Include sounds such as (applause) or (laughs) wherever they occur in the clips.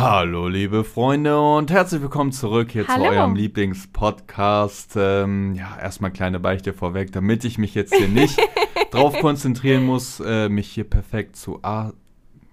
Hallo, liebe Freunde, und herzlich willkommen zurück hier Hallo. zu eurem Lieblingspodcast. Ähm, ja, erstmal kleine Beichte vorweg, damit ich mich jetzt hier nicht (laughs) drauf konzentrieren muss, äh, mich hier perfekt zu.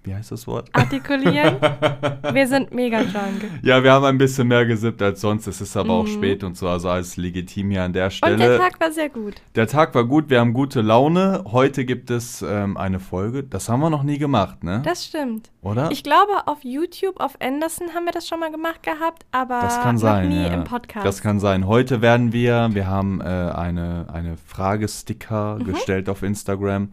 Wie heißt das Wort? Artikulieren. (laughs) Wir sind mega drunk. Ja, wir haben ein bisschen mehr gesippt als sonst. Es ist aber auch Mhm. spät und so, also alles legitim hier an der Und Stelle. der Tag war sehr gut. Der Tag war gut, wir haben gute Laune. Heute gibt es ähm, eine Folge. Das haben wir noch nie gemacht, ne? Das stimmt. Oder? Ich glaube, auf YouTube, auf Anderson haben wir das schon mal gemacht gehabt, aber Das kann sein. nie ja. im Podcast. Das kann sein. Heute werden wir, wir haben äh, eine, eine Fragesticker Mhm. gestellt auf Instagram.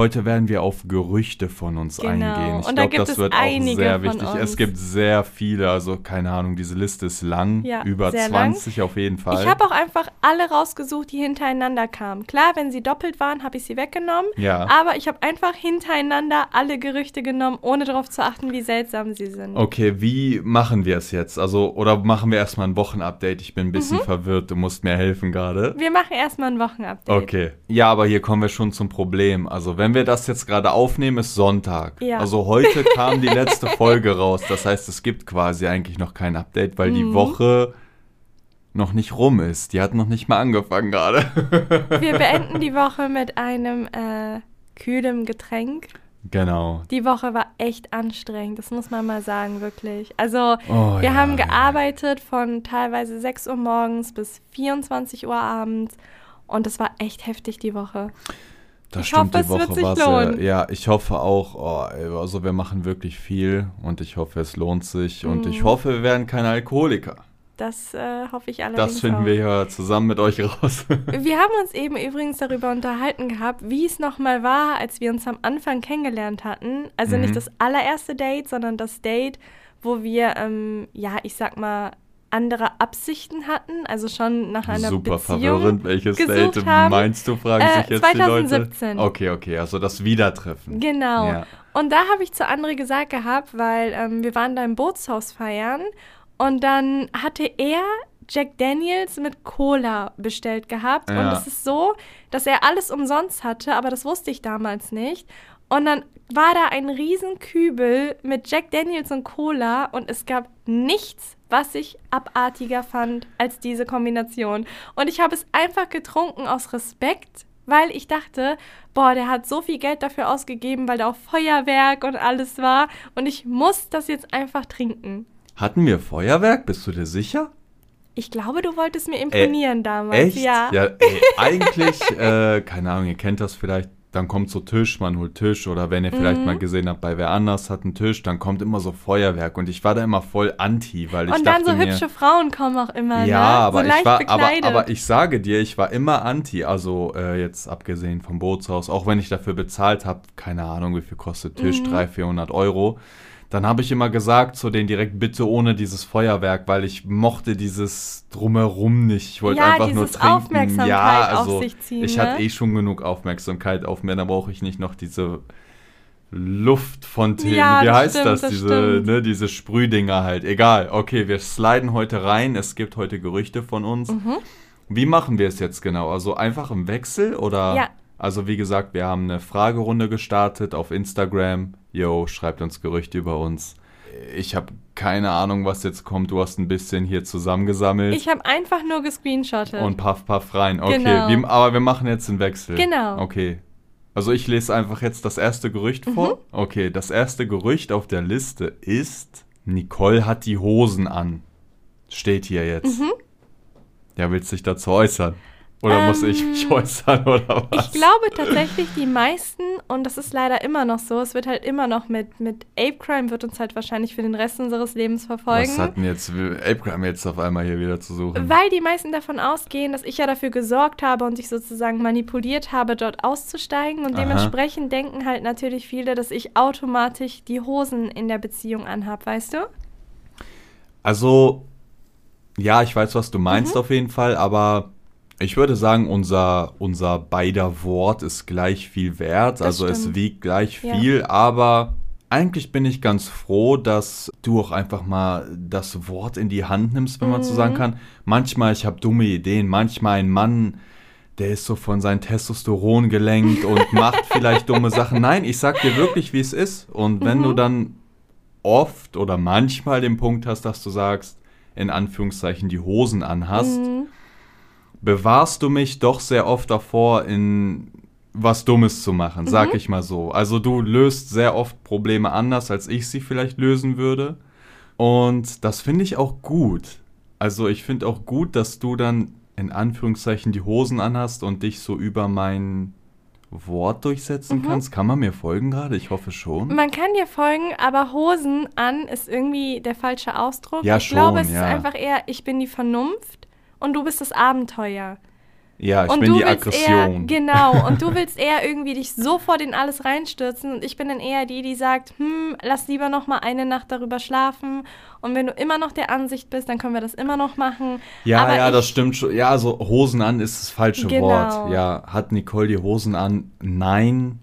Heute werden wir auf Gerüchte von uns Genau. eingehen. Ich da glaube, gibt das wird auch sehr wichtig. Es gibt sehr viele, also keine Ahnung, diese Liste ist lang, Ja, über sehr lang. 20 auf jeden Fall. Ich habe auch einfach alle rausgesucht, die hintereinander kamen. Klar, wenn sie doppelt waren, habe ich sie weggenommen. ja. Aber ich habe einfach hintereinander alle Gerüchte genommen, ohne darauf zu achten, wie seltsam sie sind. Okay, wie machen wir es jetzt? Also, oder machen wir erstmal ein Wochenupdate? Ich bin ein bisschen Mhm. verwirrt, du musst mir helfen gerade. Wir machen erstmal ein Wochenupdate. Okay. Ja, aber hier kommen wir schon zum Problem. Also, wenn wir das jetzt gerade aufnehmen, ist Sonntag. Ja. Also, heute (laughs) kam die letzte Folge raus. Das heißt, es gibt quasi eigentlich noch kein Update, weil die Mhm. Woche noch nicht rum ist. Die hat noch nicht mal angefangen gerade. (laughs) Wir beenden die (laughs) Woche mit einem äh, kühlem Getränk. genau. Die Woche war echt anstrengend, das muss man mal sagen, wirklich. Also, Oh, wir ja, haben ja. gearbeitet von teilweise 6 Uhr morgens bis 24 Uhr abends. Und es war echt heftig die Woche. Das Ich stimmt, hoffe, die es wird Woche sich lohnen. Ja, ich hoffe auch. Oh, also, wir machen wirklich viel und ich hoffe, es lohnt sich. Und ich Mhm. hoffe, wir werden keine Alkoholiker. Das äh, hoffe ich allerdings Das finden auch. wir ja zusammen mit euch raus. (laughs) Wir haben uns eben übrigens darüber unterhalten gehabt, wie es nochmal war, als wir uns am Anfang kennengelernt hatten. Also Mhm. nicht das allererste Date, sondern das Date, wo wir, ähm, ja, ich sag mal, andere Absichten hatten. Also schon nach einer Super Beziehung. verwirrend. Welches Date haben. meinst du, fragen Äh, sich jetzt 2017. die Leute? Okay, okay, also das Wiedertreffen. Genau. Ja. Und da habe ich zu André gesagt gehabt, weil ähm, wir waren da im Bootshaus feiern und dann hatte er Jack Daniels mit Cola bestellt gehabt. Und Ja. es ist so, dass er alles umsonst hatte, aber das wusste ich damals nicht. Und dann war da ein riesen Kübel mit Jack Daniels und Cola und es gab nichts, was ich abartiger fand als diese Kombination. Und ich habe es einfach getrunken aus Respekt, weil ich dachte, boah, der hat so viel Geld dafür ausgegeben, weil da auch Feuerwerk und alles war. Und ich muss das jetzt einfach trinken. Hatten wir Feuerwerk? Bist du dir sicher? Ich glaube, du wolltest mir imponieren damals. Echt? Ja. Ja, ey, eigentlich, (laughs) äh, keine Ahnung, ihr kennt das vielleicht. Dann kommt so Tisch, man holt Tisch oder wenn ihr vielleicht Mhm. mal gesehen habt, bei wer anders hat einen Tisch, dann kommt immer so Feuerwerk und ich war da immer voll anti, weil ich Und dachte dann so mir, hübsche Frauen kommen auch immer, Ja, ne? aber so ich war, aber, bekleidet. aber ich sage dir, ich war immer anti. Also äh, jetzt abgesehen vom Bootshaus, auch wenn ich dafür bezahlt habe, keine Ahnung, wie viel kostet Tisch, Mhm. 300, 400 Euro. Dann habe ich immer gesagt zu denen direkt, bitte ohne dieses Feuerwerk, weil ich mochte dieses Drumherum nicht. Ich wollte Ja, einfach nur trinken. Aufmerksamkeit ja, auf also sich ziehen, ich ne? hatte eh schon genug Aufmerksamkeit auf mir, da brauche ich nicht noch diese Luftfontäne. Ja, Wie heißt stimmt, das? das diese, ne, diese Sprühdinger halt. Egal. Okay, wir sliden heute rein. Es gibt heute Gerüchte von uns. Mhm. Wie machen wir es jetzt genau? Also einfach im Wechsel oder? Ja. Also wie gesagt, wir haben eine Fragerunde gestartet auf Instagram. Yo, schreibt uns Gerüchte über uns. Ich habe keine Ahnung, was jetzt kommt. Du hast ein bisschen hier zusammengesammelt Ich habe einfach nur gescreenshottet. und paff, paff rein. Okay, Genau. wir, aber wir machen jetzt einen Wechsel. Genau. Okay. Also ich lese einfach jetzt das erste Gerücht Mhm. vor. Okay, das erste Gerücht auf der Liste ist, Nicole hat die Hosen an. Steht hier jetzt. Mhm. Ja, willst du dich dazu äußern? Oder muss ich Ähm, mich äußern oder was? Ich glaube tatsächlich, die meisten, und das ist leider immer noch so, es wird halt immer noch mit, mit Ape Crime, wird uns halt wahrscheinlich für den Rest unseres Lebens verfolgen. Was hat denn jetzt Apegram jetzt auf einmal hier wieder zu suchen? Weil die meisten davon ausgehen, dass ich ja dafür gesorgt habe und ich sozusagen manipuliert habe, dort auszusteigen. Und Aha. dementsprechend denken halt natürlich viele, dass ich automatisch die Hosen in der Beziehung anhab, weißt du? Also, ja, ich weiß, was du meinst Mhm. auf jeden Fall, aber ich würde sagen, unser, unser beider Wort ist gleich viel wert. Das also es stimmt. wiegt gleich Ja. viel, aber eigentlich bin ich ganz froh, dass du auch einfach mal das Wort in die Hand nimmst, wenn man so Mhm. sagen kann. Manchmal, ich habe dumme Ideen, manchmal ein Mann. Der ist so von seinem Testosteron gelenkt und (laughs) macht vielleicht dumme Sachen. Nein, ich sag dir wirklich, wie es ist. Und wenn Mhm. du dann oft oder manchmal den Punkt hast, dass du sagst, in Anführungszeichen die Hosen anhast, Mhm. Bewahrst du mich doch sehr oft davor, in was Dummes zu machen, sag ich mal so. Also du löst sehr oft Probleme anders, als ich sie vielleicht lösen würde. Und das finde ich auch gut. Also ich finde auch gut, dass du dann in Anführungszeichen die Hosen anhast und dich so über mein Wort durchsetzen kannst. Kann man mir folgen gerade? Ich hoffe schon. Man kann dir folgen, aber Hosen an ist irgendwie der falsche Ausdruck. Ja, ich glaube, schon, es ja. ist einfach eher, ich bin die Vernunft und du bist das Abenteuer. Ja, ich und bin du die Aggression. Eher, genau, und du (laughs) willst eher irgendwie dich sofort in alles reinstürzen und ich bin dann eher die, die sagt, hm, lass lieber noch mal eine Nacht darüber schlafen und wenn du immer noch der Ansicht bist, dann können wir das immer noch machen. Ja, Aber ja, ich, das stimmt schon. Ja, also Hosen an ist das falsche Genau. Wort. Ja, hat Nicole die Hosen an? Nein.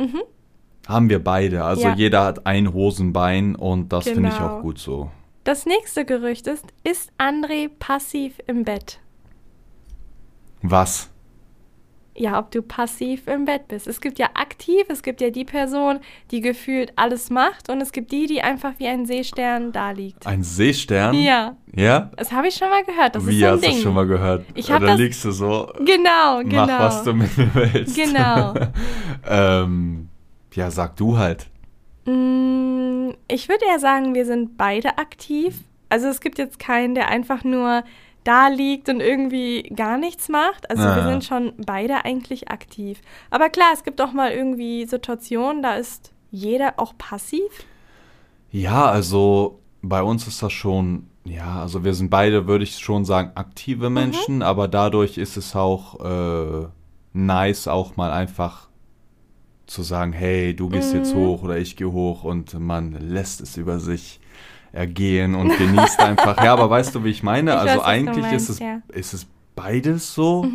Haben wir beide. Also Mhm. Ja. jeder hat ein Hosenbein und das finde ich Genau. auch gut so. Das nächste Gerücht ist, ist André passiv im Bett? Was? Ja, ob du passiv im Bett bist. Es gibt ja aktiv, es gibt ja die Person, die gefühlt alles macht und es gibt die, die einfach wie ein Seestern da liegt. Ein Seestern? Ja, Ja? das habe ich schon mal gehört. Das Wie ist so ein hast du das schon mal gehört? Ich hab das- liegst du so, Genau, genau. mach was du mit mir willst. Genau. (laughs) ähm, ja, sag du halt. Mm, Ich würde eher sagen, wir sind beide aktiv. Also es gibt jetzt keinen, der einfach nur da liegt und irgendwie gar nichts macht. Also wir Ah. sind schon beide eigentlich aktiv. Aber klar, es gibt auch mal irgendwie Situationen, da ist jeder auch passiv. Ja, also bei uns ist das schon, ja, also wir sind beide, würde ich schon sagen, aktive Menschen, aber dadurch ist es auch äh, nice, auch mal einfach zu sagen, hey, du gehst jetzt hoch oder ich gehe hoch und man lässt es über sich ergehen und genießt einfach. Ja, aber weißt du, wie ich meine? Ich also weiß, eigentlich meinst, ist, es, ja. Mhm. ist es beides so.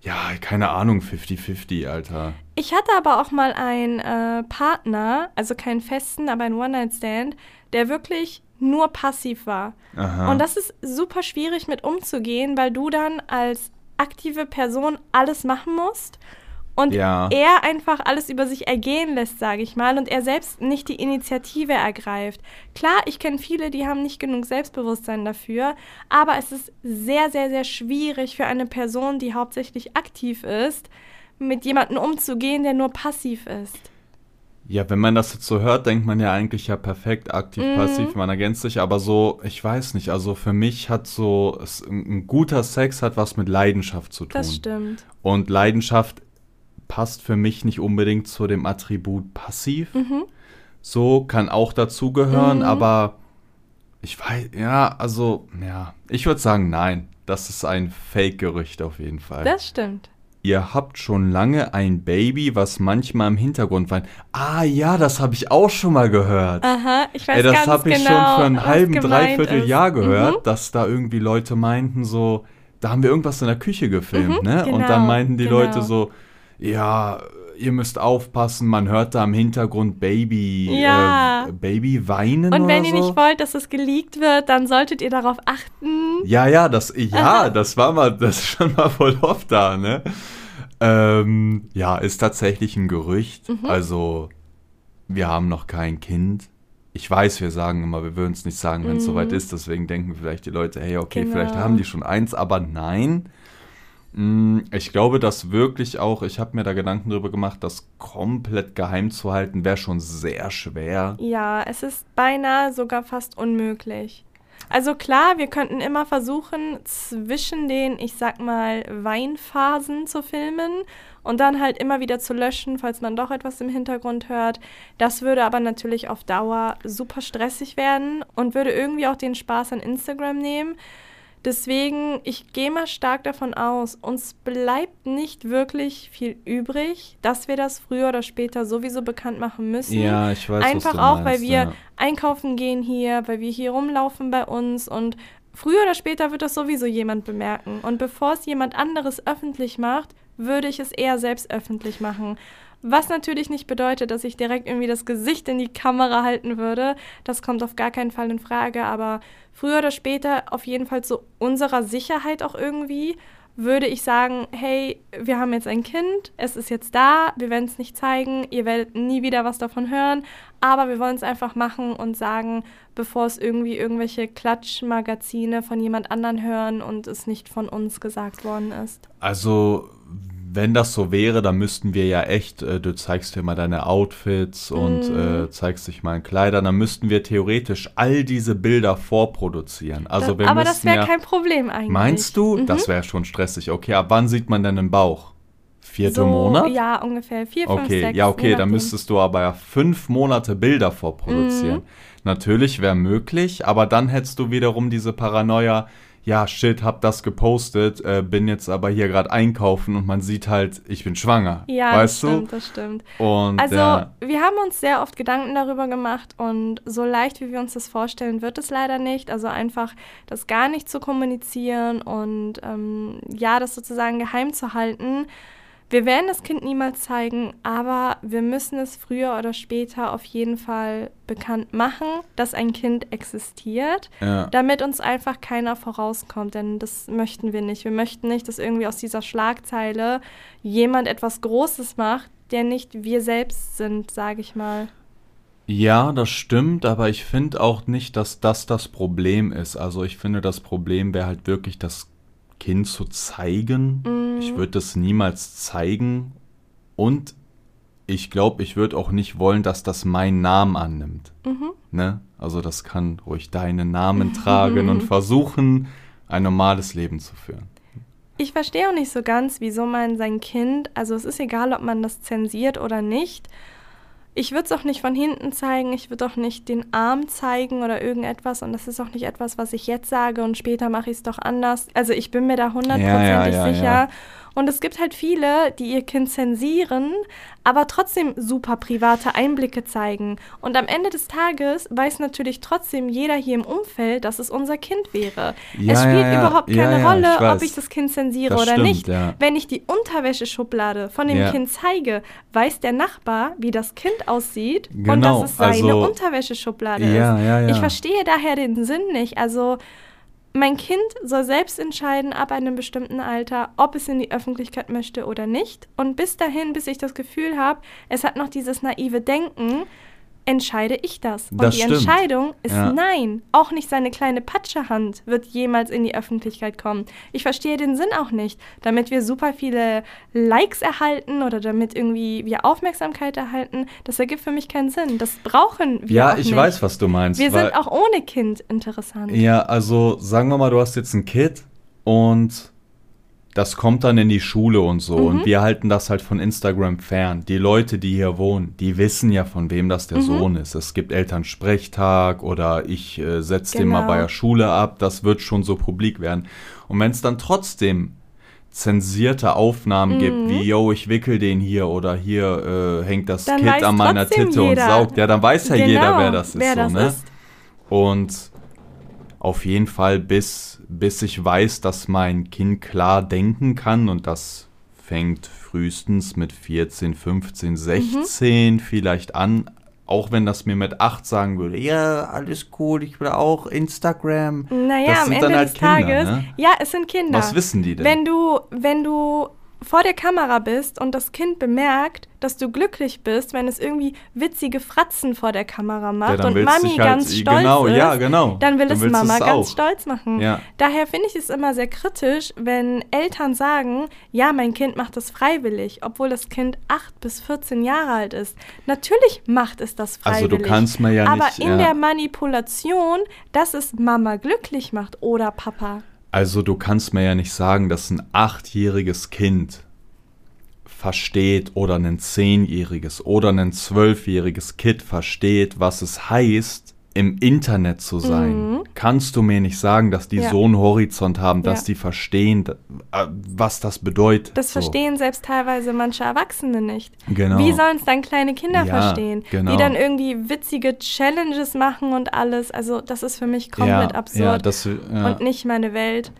Ja, keine Ahnung, 50-50, Alter. Ich hatte aber auch mal einen äh, Partner, also keinen festen, aber einen One-Night-Stand, der wirklich nur passiv war. Aha. Und das ist super schwierig mit umzugehen, weil du dann als aktive Person alles machen musst und Ja. er einfach alles über sich ergehen lässt, sage ich mal, und er selbst nicht die Initiative ergreift. Klar, ich kenne viele, die haben nicht genug Selbstbewusstsein dafür, aber es ist sehr, sehr, sehr schwierig für eine Person, die hauptsächlich aktiv ist, mit jemandem umzugehen, der nur passiv ist. Ja, wenn man das jetzt so hört, denkt man ja eigentlich ja perfekt, aktiv, Mhm. passiv, man ergänzt sich, aber so, ich weiß nicht, also für mich hat so, es, ein, ein guter Sex hat was mit Leidenschaft zu tun. Das stimmt. Und Leidenschaft passt für mich nicht unbedingt zu dem Attribut passiv. Mhm. So kann auch dazugehören, aber ich weiß, ja, also, ja, ich würde sagen, nein, das ist ein Fake-Gerücht auf jeden Fall. Das stimmt. Ihr habt schon lange ein Baby, was manchmal im Hintergrund weint. Ah ja, das habe ich auch schon mal gehört. Aha, ich weiß Ey, das habe ich genau, schon für einen halben, dreiviertel ist. Jahr gehört, Mhm. dass da irgendwie Leute meinten so, da haben wir irgendwas in der Küche gefilmt, Mhm, ne? Und genau, dann meinten die genau. Leute so, ja, ihr müsst aufpassen, man hört da im Hintergrund Baby, Ja. äh, Baby weinen Und wenn ihr so. nicht wollt, dass es geleakt wird, dann solltet ihr darauf achten. Ja, ja, das, ja, (laughs) das war mal, das ist schon mal voll oft da, ne? Ähm, ja, ist tatsächlich ein Gerücht. Mhm. Also, wir haben noch kein Kind. Ich weiß, wir sagen immer, wir würden es nicht sagen, wenn es soweit ist. Deswegen denken vielleicht die Leute, hey, okay, Mhm. Genau. vielleicht haben die schon eins, aber nein. Mm, Ich glaube, dass wirklich auch, ich habe mir da Gedanken drüber gemacht, das komplett geheim zu halten, wäre schon sehr schwer. Ja, es ist beinahe sogar fast unmöglich. Also klar, wir könnten immer versuchen, zwischen den, ich sag mal, Weinphasen zu filmen und dann halt immer wieder zu löschen, falls man doch etwas im Hintergrund hört. Das würde aber natürlich auf Dauer super stressig werden und würde irgendwie auch den Spaß an Instagram nehmen. Deswegen, ich gehe mal stark davon aus, uns bleibt nicht wirklich viel übrig, dass wir das früher oder später sowieso bekannt machen müssen. Ja, ich weiß, was Einfach auch, weil meinst, wir ja. einkaufen gehen hier, weil wir hier rumlaufen bei uns und früher oder später wird das sowieso jemand bemerken. Und bevor es jemand anderes öffentlich macht, würde ich es eher selbst öffentlich machen. Was natürlich nicht bedeutet, dass ich direkt irgendwie das Gesicht in die Kamera halten würde. Das kommt auf gar keinen Fall in Frage. Aber früher oder später auf jeden Fall zu unserer Sicherheit auch irgendwie, würde ich sagen, hey, wir haben jetzt ein Kind, es ist jetzt da, wir werden es nicht zeigen, ihr werdet nie wieder was davon hören, aber wir wollen es einfach machen und sagen, bevor es irgendwie irgendwelche Klatschmagazine von jemand anderen hören und es nicht von uns gesagt worden ist. Also wenn das so wäre, dann müssten wir ja echt, äh, du zeigst dir mal deine Outfits und Mhm. äh, zeigst dich mal in Kleidern, dann müssten wir theoretisch all diese Bilder vorproduzieren. Also wir aber das wäre ja, kein Problem eigentlich. Meinst du? Mhm. Das wäre schon stressig. Okay, ab wann sieht man denn den Bauch? Vierte so, Monat? Ja, ungefähr. Vier, fünf, Okay, sechs. ja, okay, dann müsstest du aber ja fünf Monate Bilder vorproduzieren. Mhm. Natürlich wäre möglich, aber dann hättest du wiederum diese Paranoia, ja, shit, hab das gepostet, äh, bin jetzt aber hier gerade einkaufen und man sieht halt, ich bin schwanger. Ja, weißt das stimmt, das stimmt. du? Und Also, ja, wir haben uns sehr oft Gedanken darüber gemacht und so leicht, wie wir uns das vorstellen, wird es leider nicht. Also einfach das gar nicht zu kommunizieren und ähm, ja, das sozusagen geheim zu halten. Wir werden das Kind niemals zeigen, aber wir müssen es früher oder später auf jeden Fall bekannt machen, dass ein Kind existiert, ja. damit uns einfach keiner vorauskommt, denn das möchten wir nicht. Wir möchten nicht, dass irgendwie aus dieser Schlagzeile jemand etwas Großes macht, der nicht wir selbst sind, sage ich mal. Ja, das stimmt, aber ich finde auch nicht, dass das das Problem ist. Also ich finde, das Problem wäre halt wirklich, das Kind zu zeigen. Mhm. Ich würde das niemals zeigen. Und ich glaube, ich würde auch nicht wollen, dass das meinen Namen annimmt. Mhm. Ne? Also das kann ruhig deinen Namen tragen und (laughs) versuchen, ein normales Leben zu führen. Ich verstehe auch nicht so ganz, wieso man sein Kind, also es ist egal, ob man das zensiert oder nicht. Ich würde es auch nicht von hinten zeigen, ich würde auch nicht den Arm zeigen oder irgendetwas und das ist auch nicht etwas, was ich jetzt sage und später mache ich es doch anders. Also ich bin mir da hundertprozentig Ja, ja, ja, sicher. Und es gibt halt viele, die ihr Kind zensieren, aber trotzdem super private Einblicke zeigen. Und am Ende des Tages weiß natürlich trotzdem jeder hier im Umfeld, dass es unser Kind wäre. Ja, es spielt ja, ja. überhaupt keine Rolle, ich ob ich das Kind zensiere Das oder stimmt, nicht. Wenn ich die Unterwäscheschublade von dem. Kind zeige, weiß der Nachbar, wie das Kind aussieht und Genau, dass es seine also- Unterwäscheschublade ist. Ich verstehe daher den Sinn nicht. Also mein Kind soll selbst entscheiden ab einem bestimmten Alter, ob es in die Öffentlichkeit möchte oder nicht. Und bis dahin, bis ich das Gefühl habe, es hat noch dieses naive Denken, entscheide ich das. Und Das die stimmt. Entscheidung ist Ja. nein. Auch nicht seine kleine Patschehand wird jemals in die Öffentlichkeit kommen. Ich verstehe den Sinn auch nicht. Damit wir super viele Likes erhalten oder damit irgendwie wir Aufmerksamkeit erhalten, das ergibt für mich keinen Sinn. Das brauchen wir Ja, auch ich nicht. weiß, was du meinst. Wir sind auch ohne Kind interessant. Ja, also sagen wir mal, du hast jetzt ein Kid und das kommt dann in die Schule und so. Mhm. Und wir halten das halt von Instagram fern. Die Leute, die hier wohnen, die wissen ja, von wem das Mhm. der Sohn ist. Es gibt Elternsprechtag oder ich äh, setze den mal Genau. bei der Schule ab. Das wird schon so publik werden. Und wenn es dann trotzdem zensierte Aufnahmen gibt, wie, yo, ich wickel den hier oder hier äh, hängt das Mhm. Dann Kind an meiner Titte und jeder. saugt. Ja, dann weiß ja Genau, jeder, wer das ist. wer so, das ne? ist. Und auf jeden Fall, bis, bis ich weiß, dass mein Kind klar denken kann und das fängt frühestens mit 14, 15, Mhm. 16 vielleicht an. Auch wenn das mir mit 8 sagen würde, ja, alles cool, ich will auch Instagram. Naja, Das am sind Ende dann halt des Kinder, Tages. ne? Ja, es sind Kinder. Was wissen die denn? Wenn du, wenn du vor der Kamera bist und das Kind bemerkt, dass du glücklich bist, wenn es irgendwie witzige Fratzen vor der Kamera macht dann und Mami halt- ganz stolz genau, ist, ja, genau. dann will Dann es Mama du's ganz stolz machen. Ja. Daher finde ich es immer sehr kritisch, wenn Eltern sagen, ja, mein Kind macht das freiwillig, obwohl das Kind 8 bis 14 Jahre alt ist. Natürlich macht es das Also freiwillig. du kannst mir ja Aber nicht, in ja. der Manipulation, dass es Mama glücklich macht oder Papa. Also du kannst mir ja nicht sagen, dass ein achtjähriges Kind versteht oder ein zehnjähriges oder ein zwölfjähriges Kind versteht, was es heißt, im Internet zu sein. Mhm. Kannst du mir nicht sagen, dass die Ja. so einen Horizont haben, dass Ja. die verstehen, äh, was das bedeutet? Das so. verstehen selbst teilweise manche Erwachsene nicht. Genau. Wie sollen es dann kleine Kinder Ja, verstehen? genau. Die dann irgendwie witzige Challenges machen und alles. Also das ist für mich komplett absurd das, und nicht meine Welt.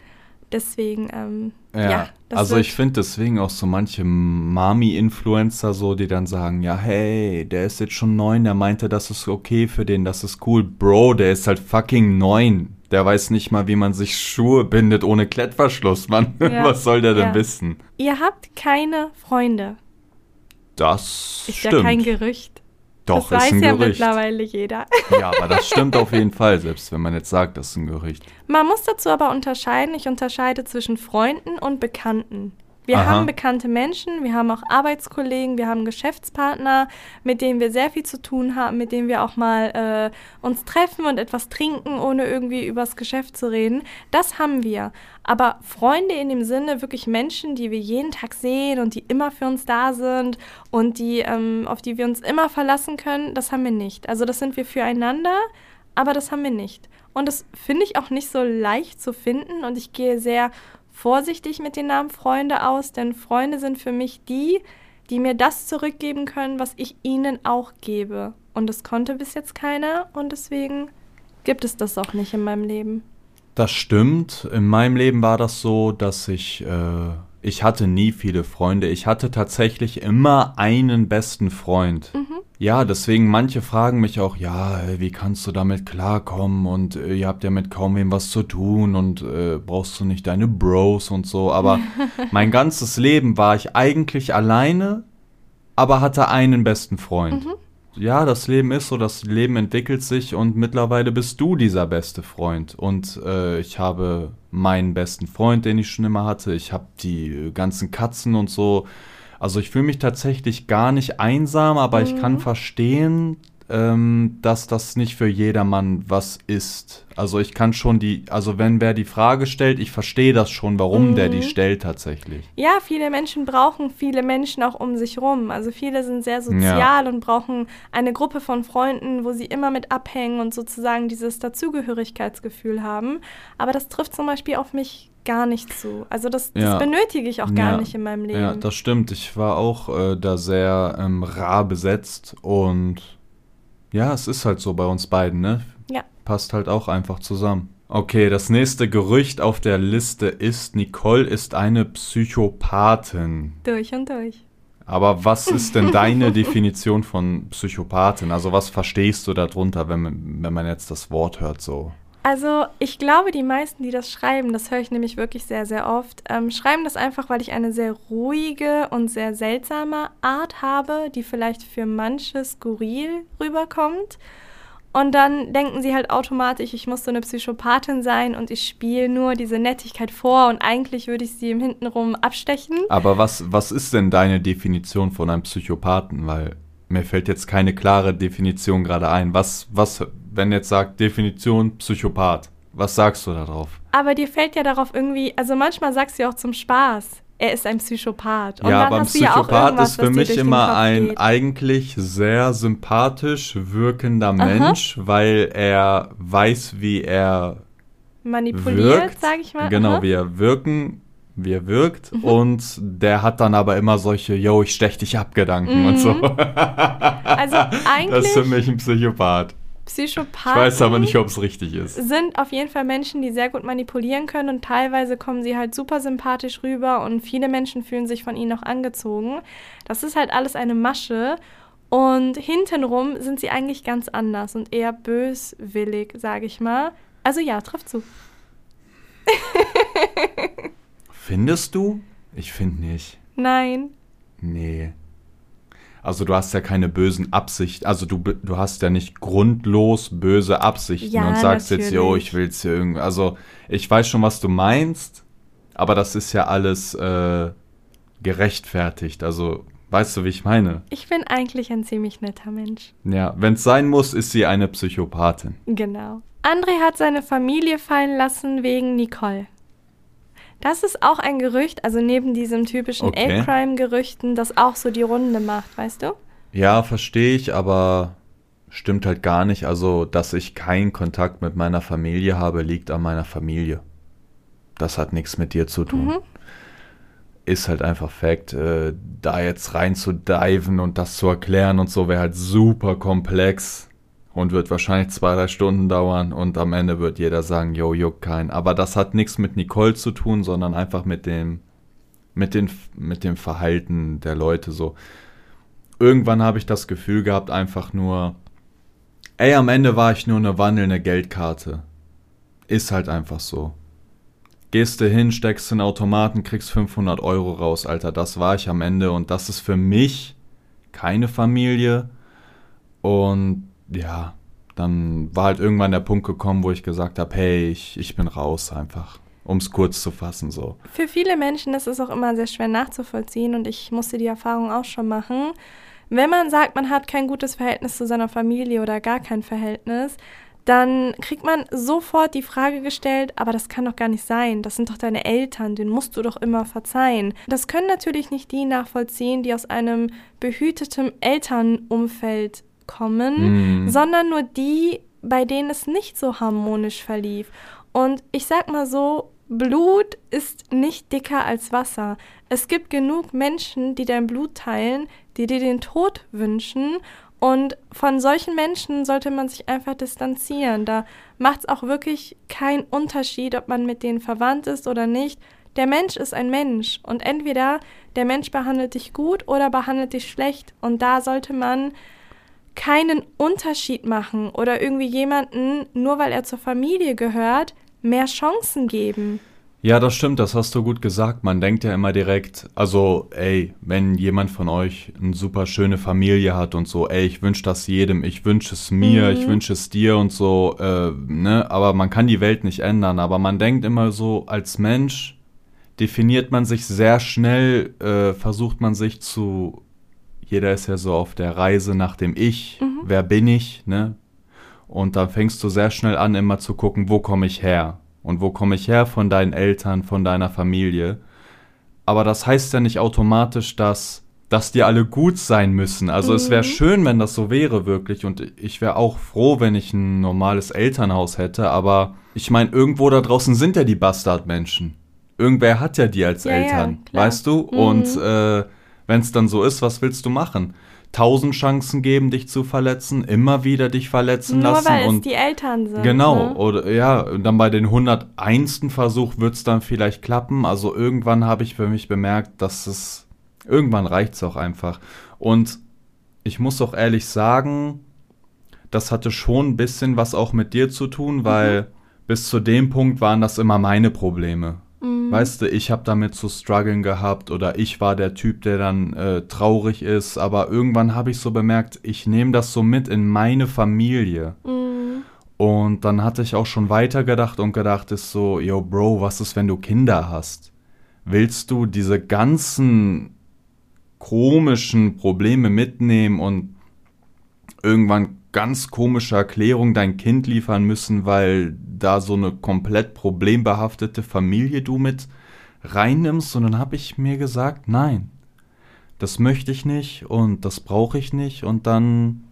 Deswegen, ähm, ja, Ja, also ich finde deswegen auch so manche Mami-Influencer so, die dann sagen, ja, hey, der ist jetzt schon neun, der meinte, das ist okay für den, das ist cool. Bro, der ist halt fucking neun. Der weiß nicht mal, wie man sich Schuhe bindet ohne Klettverschluss, Mann. (laughs) Ja. Was soll der denn Ja. wissen? Ihr habt keine Freunde. Das Ist stimmt. ja kein Gerücht. Doch, das ist weiß ein ja Gerücht. mittlerweile jeder. Ja, aber das stimmt auf jeden Fall, selbst wenn man jetzt sagt, das ist ein Gerücht. Man muss dazu aber unterscheiden. Ich unterscheide zwischen Freunden und Bekannten. Wir Aha. haben bekannte Menschen, wir haben auch Arbeitskollegen, wir haben Geschäftspartner, mit denen wir sehr viel zu tun haben, mit denen wir auch mal äh, uns treffen und etwas trinken, ohne irgendwie übers Geschäft zu reden. Das haben wir. Aber Freunde in dem Sinne wirklich Menschen, die wir jeden Tag sehen und die immer für uns da sind und die, ähm, auf die wir uns immer verlassen können, das haben wir nicht. Also das sind wir füreinander, aber das haben wir nicht. Und das finde ich auch nicht so leicht zu finden und ich gehe sehr vorsichtig mit den Namen Freunde aus, denn Freunde sind für mich die, die mir das zurückgeben können, was ich ihnen auch gebe. Und das konnte bis jetzt keiner und deswegen gibt es das auch nicht in meinem Leben. Das stimmt. In meinem Leben war das so, dass ich, äh, ich hatte nie viele Freunde. Ich hatte tatsächlich immer einen besten Freund. Ja, deswegen manche fragen mich auch, ja, wie kannst du damit klarkommen und äh, ihr habt ja mit kaum wem was zu tun und äh, brauchst du nicht deine Bros und so. Aber (laughs) mein ganzes Leben war ich eigentlich alleine, aber hatte einen besten Freund. Ja, das Leben ist so, das Leben entwickelt sich und mittlerweile bist du dieser beste Freund. Und äh, ich habe meinen besten Freund, den ich schon immer hatte. Ich habe die äh, ganzen Katzen und so. Also ich fühle mich tatsächlich gar nicht einsam, aber ich kann verstehen, ähm, dass das nicht für jedermann was ist. Also ich kann schon die, also wenn wer die Frage stellt, ich verstehe das schon, warum der die stellt tatsächlich. Ja, viele Menschen brauchen viele Menschen auch um sich rum. Also viele sind sehr sozial und brauchen eine Gruppe von Freunden, wo sie immer mit abhängen und sozusagen dieses Dazugehörigkeitsgefühl haben. Aber das trifft zum Beispiel auf mich gar nicht zu. Also das, das Ja. benötige ich auch gar Ja. nicht in meinem Leben. Ja, das stimmt. Ich war auch äh, da sehr ähm, rar besetzt und ja, es ist halt so bei uns beiden, ne? Ja. Passt halt auch einfach zusammen. Okay, das nächste Gerücht auf der Liste ist, Nicole ist eine Psychopathin. Durch und durch. Aber was ist denn deine (laughs) Definition von Psychopathin? Also was verstehst du darunter, wenn man, wenn man jetzt das Wort hört so? Also ich glaube, die meisten, die das schreiben, das höre ich nämlich wirklich sehr, sehr oft, ähm, schreiben das einfach, weil ich eine sehr ruhige und sehr seltsame Art habe, die vielleicht für manche skurril rüberkommt. Und dann denken sie halt automatisch, ich muss so eine Psychopathin sein und ich spiele nur diese Nettigkeit vor und eigentlich würde ich sie im Hintenrum abstechen. Aber was, was ist denn deine Definition von einem Psychopathen? Weil mir fällt jetzt keine klare Definition gerade ein. Was, was, wenn jetzt sagt Definition Psychopath, was sagst du da drauf? Aber dir fällt ja darauf irgendwie, also manchmal sagst du ja auch zum Spaß, er ist ein Psychopath. Und ja, aber ein ja Psychopath irgendwas, ist für mich immer ein geht. eigentlich sehr sympathisch wirkender Mensch, weil er weiß, wie er manipuliert, sage ich mal. Genau, Aha. Mhm. wie er wirken, wie er wirkt. Und der hat dann aber immer solche, yo, ich stech dich ab Gedanken und so. Also (laughs) Das eigentlich ist für mich ein Psychopath. Ich Psychopathen weiß aber nicht, ob es richtig ist. sind auf jeden Fall Menschen, die sehr gut manipulieren können und teilweise kommen sie halt super sympathisch rüber und viele Menschen fühlen sich von ihnen auch angezogen. Das ist halt alles eine Masche und hintenrum sind sie eigentlich ganz anders und eher böswillig, sage ich mal. Also ja, trifft zu. (laughs) Findest du? Ich finde nicht. Nein. Nee. Also du hast ja keine bösen Absichten, also du, du hast ja nicht grundlos böse Absichten Ja, und sagst jetzt, yo, natürlich. ich will's hier irgendwie. Also ich weiß schon, was du meinst, aber das ist ja alles äh, gerechtfertigt. Also weißt du, wie ich meine? Ich bin eigentlich ein ziemlich netter Mensch. Ja, wenn's sein muss, ist sie eine Psychopathin. Genau. André hat seine Familie fallen lassen wegen Nicole. Das ist auch ein Gerücht, also neben diesem typischen Okay. A-Crime-Gerüchten, das auch so die Runde macht, weißt du? Ja, verstehe ich, aber stimmt halt gar nicht. Also, dass ich keinen Kontakt mit meiner Familie habe, liegt an meiner Familie. Das hat nichts mit dir zu tun. Mhm. Ist halt einfach Fakt. Äh, da jetzt rein zu diven und das zu erklären und so wäre halt super komplex und wird wahrscheinlich zwei, drei Stunden dauern und am Ende wird jeder sagen, yo, juckt keinen. Aber das hat nichts mit Nicole zu tun, sondern einfach mit dem, mit den, mit dem Verhalten der Leute so irgendwann habe ich das Gefühl gehabt, einfach nur, ey, am Ende war ich nur eine wandelnde Geldkarte. Ist halt einfach so. Gehst du hin, steckst in Automaten, kriegst 500 Euro raus, Alter. Das war ich am Ende und das ist für mich keine Familie. Und ja, dann war halt irgendwann der Punkt gekommen, wo ich gesagt habe, hey, ich, ich bin raus einfach um es kurz zu fassen so. Für viele Menschen ist es auch immer sehr schwer nachzuvollziehen und ich musste die Erfahrung auch schon machen. Wenn man sagt, man hat kein gutes Verhältnis zu seiner Familie oder gar kein Verhältnis, dann kriegt man sofort die Frage gestellt, aber das kann doch gar nicht sein, das sind doch deine Eltern, den musst du doch immer verzeihen. Das können natürlich nicht die nachvollziehen, die aus einem behüteten Elternumfeld kommen, mm. sondern nur die, bei denen es nicht so harmonisch verlief. Und ich sag mal so, Blut ist nicht dicker als Wasser. Es gibt genug Menschen, die dein Blut teilen, die dir den Tod wünschen. Und von solchen Menschen sollte man sich einfach distanzieren. Da macht es auch wirklich keinen Unterschied, ob man mit denen verwandt ist oder nicht. Der Mensch ist ein Mensch und entweder der Mensch behandelt dich gut oder behandelt dich schlecht. Und da sollte man keinen Unterschied machen oder irgendwie jemanden, nur weil er zur Familie gehört, mehr Chancen geben. Ja, das stimmt, das hast du gut gesagt. Man denkt ja immer direkt, also, ey, wenn jemand von euch eine super schöne Familie hat und so, ey, ich wünsche das jedem, ich wünsche es mir, mhm. ich wünsche es dir und so, äh, ne, aber man kann die Welt nicht ändern. Aber man denkt immer so, als Mensch definiert man sich sehr schnell, äh, versucht man sich zu, jeder ist ja so auf der Reise nach dem Ich, mhm. wer bin ich, ne, und dann fängst du sehr schnell an, immer zu gucken, wo komme ich her? Und wo komme ich her von deinen Eltern, von deiner Familie? Aber das heißt ja nicht automatisch, dass, dass die alle gut sein müssen. Also mhm. es wäre schön, wenn das so wäre wirklich. Und ich wäre auch froh, wenn ich ein normales Elternhaus hätte. Aber ich meine, irgendwo da draußen sind ja die Bastardmenschen. Irgendwer hat ja die als ja, Eltern, ja, weißt du? Mhm. Und äh, wenn es dann so ist, was willst du machen? tausend Chancen geben, dich zu verletzen, immer wieder dich verletzen Nur lassen. Weil und es die Eltern sind. Genau, ne? oder ja, und dann bei den 101. Versuch wird es dann vielleicht klappen. Also irgendwann habe ich für mich bemerkt, dass es, irgendwann reicht es auch einfach. Und ich muss auch ehrlich sagen, das hatte schon ein bisschen was auch mit dir zu tun, weil mhm. bis zu dem Punkt waren das immer meine Probleme. Mhm. Weißt du, ich habe damit zu strugglen gehabt oder ich war der Typ, der dann äh, traurig ist, aber irgendwann habe ich so bemerkt, ich nehme das so mit in meine Familie. Mhm. Und dann hatte ich auch schon weitergedacht und gedacht, ist so, yo, Bro, was ist, wenn du Kinder hast? Willst du diese ganzen komischen Probleme mitnehmen und irgendwann ganz komische Erklärung dein Kind liefern müssen, weil da so eine komplett problembehaftete Familie du mit reinnimmst. Und dann habe ich mir gesagt, nein, das möchte ich nicht und das brauche ich nicht. Und dann,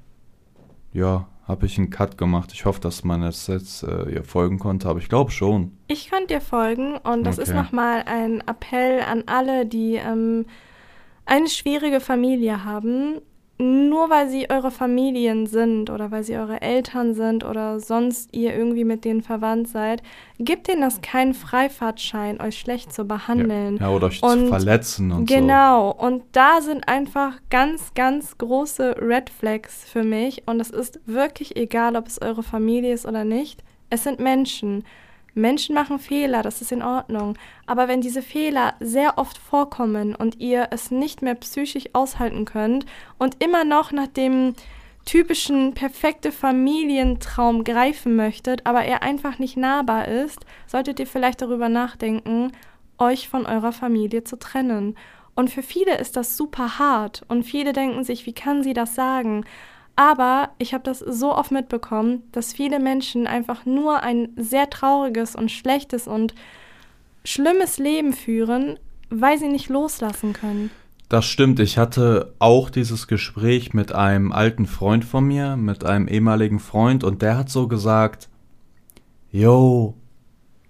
ja, habe ich einen Cut gemacht. Ich hoffe, dass man es jetzt äh, ihr folgen konnte, aber ich glaube schon. Ich konnte dir folgen und das okay. ist nochmal ein Appell an alle, die ähm, eine schwierige Familie haben nur weil sie eure Familien sind oder weil sie eure Eltern sind oder sonst ihr irgendwie mit denen verwandt seid, gibt denen das keinen Freifahrtschein, euch schlecht zu behandeln. Ja, ja oder euch und zu verletzen und genau. so. Genau. Und da sind einfach ganz, ganz große Red Flags für mich. Und es ist wirklich egal, ob es eure Familie ist oder nicht. Es sind Menschen. Menschen machen Fehler, das ist in Ordnung. Aber wenn diese Fehler sehr oft vorkommen und ihr es nicht mehr psychisch aushalten könnt und immer noch nach dem typischen perfekte Familientraum greifen möchtet, aber er einfach nicht nahbar ist, solltet ihr vielleicht darüber nachdenken, euch von eurer Familie zu trennen. Und für viele ist das super hart und viele denken sich, wie kann sie das sagen? Aber ich habe das so oft mitbekommen, dass viele Menschen einfach nur ein sehr trauriges und schlechtes und schlimmes Leben führen, weil sie nicht loslassen können. Das stimmt. Ich hatte auch dieses Gespräch mit einem alten Freund von mir, mit einem ehemaligen Freund, und der hat so gesagt: Yo,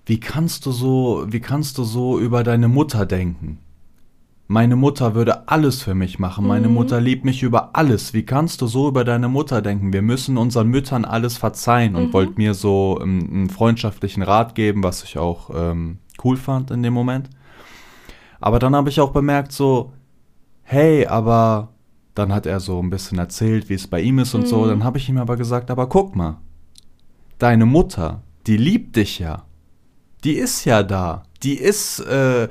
wie kannst du so, wie kannst du so über deine Mutter denken? Meine Mutter würde alles für mich machen. Meine mhm. Mutter liebt mich über alles. Wie kannst du so über deine Mutter denken? Wir müssen unseren Müttern alles verzeihen und mhm. wollt mir so ähm, einen freundschaftlichen Rat geben, was ich auch ähm, cool fand in dem Moment. Aber dann habe ich auch bemerkt, so, hey, aber dann hat er so ein bisschen erzählt, wie es bei ihm ist und mhm. so. Dann habe ich ihm aber gesagt, aber guck mal, deine Mutter die liebt dich ja. Die ist ja da. Die ist, äh,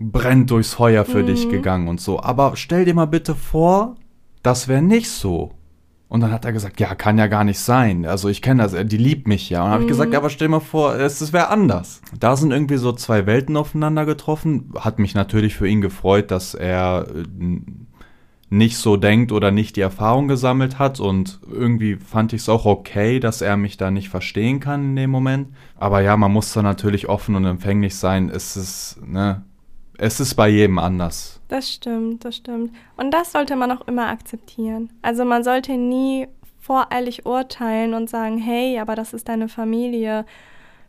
brennt durchs Feuer für mhm. dich gegangen und so. Aber stell dir mal bitte vor, das wäre nicht so. Und dann hat er gesagt, ja, kann ja gar nicht sein. Also ich kenne das, die liebt mich ja. Und dann habe ich gesagt, mhm. aber stell dir mal vor, es, es wäre anders. Da sind irgendwie so zwei Welten aufeinander getroffen. Hat mich natürlich für ihn gefreut, dass er äh, nicht so denkt oder nicht die Erfahrung gesammelt hat. Und irgendwie fand ich es auch okay, dass er mich da nicht verstehen kann in dem Moment. Aber ja, man muss da natürlich offen und empfänglich sein. Es ist, ne, es ist bei jedem anders. Das stimmt, das stimmt. Und das sollte man auch immer akzeptieren. Also man sollte nie voreilig urteilen und sagen, hey, aber das ist deine Familie.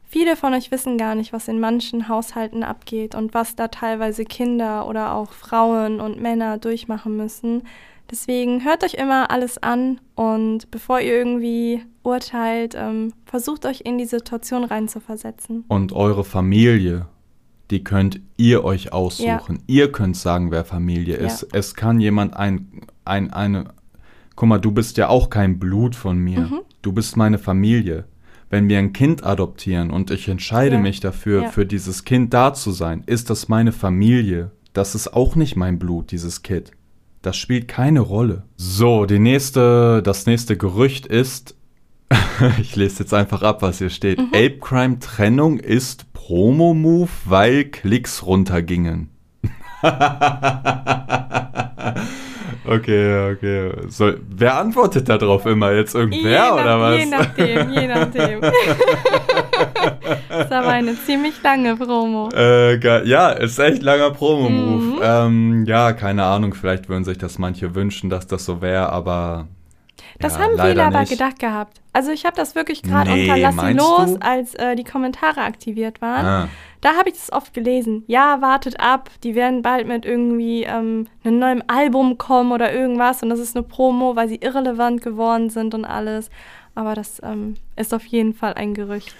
Viele von euch wissen gar nicht, was in manchen Haushalten abgeht und was da teilweise Kinder oder auch Frauen und Männer durchmachen müssen. Deswegen hört euch immer alles an und bevor ihr irgendwie urteilt, ähm, versucht euch in die Situation reinzuversetzen. Und eure Familie die könnt ihr euch aussuchen. Ja. Ihr könnt sagen, wer Familie ist. Ja. Es kann jemand ein, ein, eine, guck mal, du bist ja auch kein Blut von mir. Mhm. Du bist meine Familie. Wenn wir ein Kind adoptieren und ich entscheide ja. mich dafür, für dieses Kind da zu sein, ist das meine Familie. Das ist auch nicht mein Blut, dieses Kind. Das spielt keine Rolle. So, die nächste, das nächste Gerücht ist, (laughs) ich lese jetzt einfach ab, was hier steht. Mhm. Ape Crime Trennung ist Promo-Move, weil Klicks runtergingen. (laughs) okay, okay. So, wer antwortet darauf immer? Jetzt irgendwer nach, oder was? Je nachdem, je nachdem. das (laughs) ist aber eine ziemlich lange Promo. Äh, ja, ist echt langer Promo-Move. Mhm. Ähm, ja, keine Ahnung, vielleicht würden sich das manche wünschen, dass das so wäre, aber das ja, haben viele aber nicht. gedacht gehabt. Also ich habe das wirklich gerade nee, unter Lass sie los, du? als äh, die Kommentare aktiviert waren. Ah. Da habe ich das oft gelesen. Ja, wartet ab, die werden bald mit irgendwie ähm, einem neuen Album kommen oder irgendwas und das ist eine Promo, weil sie irrelevant geworden sind und alles. Aber das ähm, ist auf jeden Fall ein Gerücht.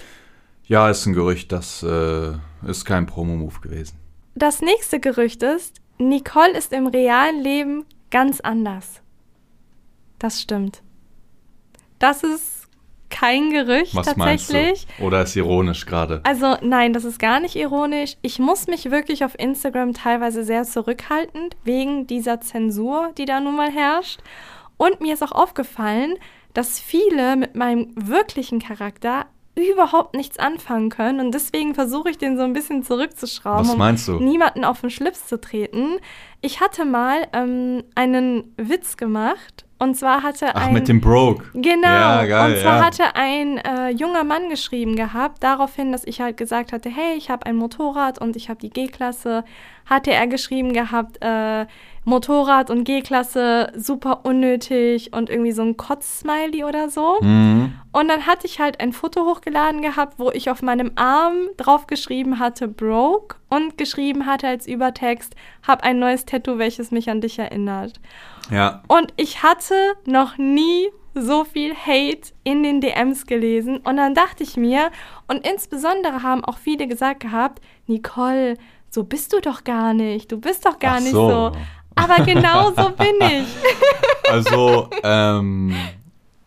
Ja, ist ein Gerücht, das äh, ist kein Promo-Move gewesen. Das nächste Gerücht ist, Nicole ist im realen Leben ganz anders. Das stimmt. Das ist kein Gerücht Was tatsächlich. Du? Oder ist ironisch gerade? Also nein, das ist gar nicht ironisch. Ich muss mich wirklich auf Instagram teilweise sehr zurückhalten, wegen dieser Zensur, die da nun mal herrscht. Und mir ist auch aufgefallen, dass viele mit meinem wirklichen Charakter überhaupt nichts anfangen können. Und deswegen versuche ich den so ein bisschen zurückzuschrauben, Was meinst du? um niemanden auf den Schlips zu treten. Ich hatte mal ähm, einen Witz gemacht. Und zwar hatte Ach, ein. mit dem Broke. Genau. Ja, geil, und zwar ja. hatte ein äh, junger Mann geschrieben gehabt, daraufhin, dass ich halt gesagt hatte, hey, ich habe ein Motorrad und ich habe die G-Klasse, hatte er geschrieben gehabt, äh, Motorrad und G-Klasse super unnötig und irgendwie so ein Kotz-Smiley oder so. Mhm. Und dann hatte ich halt ein Foto hochgeladen gehabt, wo ich auf meinem Arm drauf geschrieben hatte Broke und geschrieben hatte als Übertext, hab ein neues Tattoo, welches mich an dich erinnert. Ja. Und ich hatte noch nie so viel Hate in den DMs gelesen. Und dann dachte ich mir, und insbesondere haben auch viele gesagt gehabt, Nicole, so bist du doch gar nicht. Du bist doch gar Ach nicht so. Aber genau so bin ich. (laughs) Also, ähm,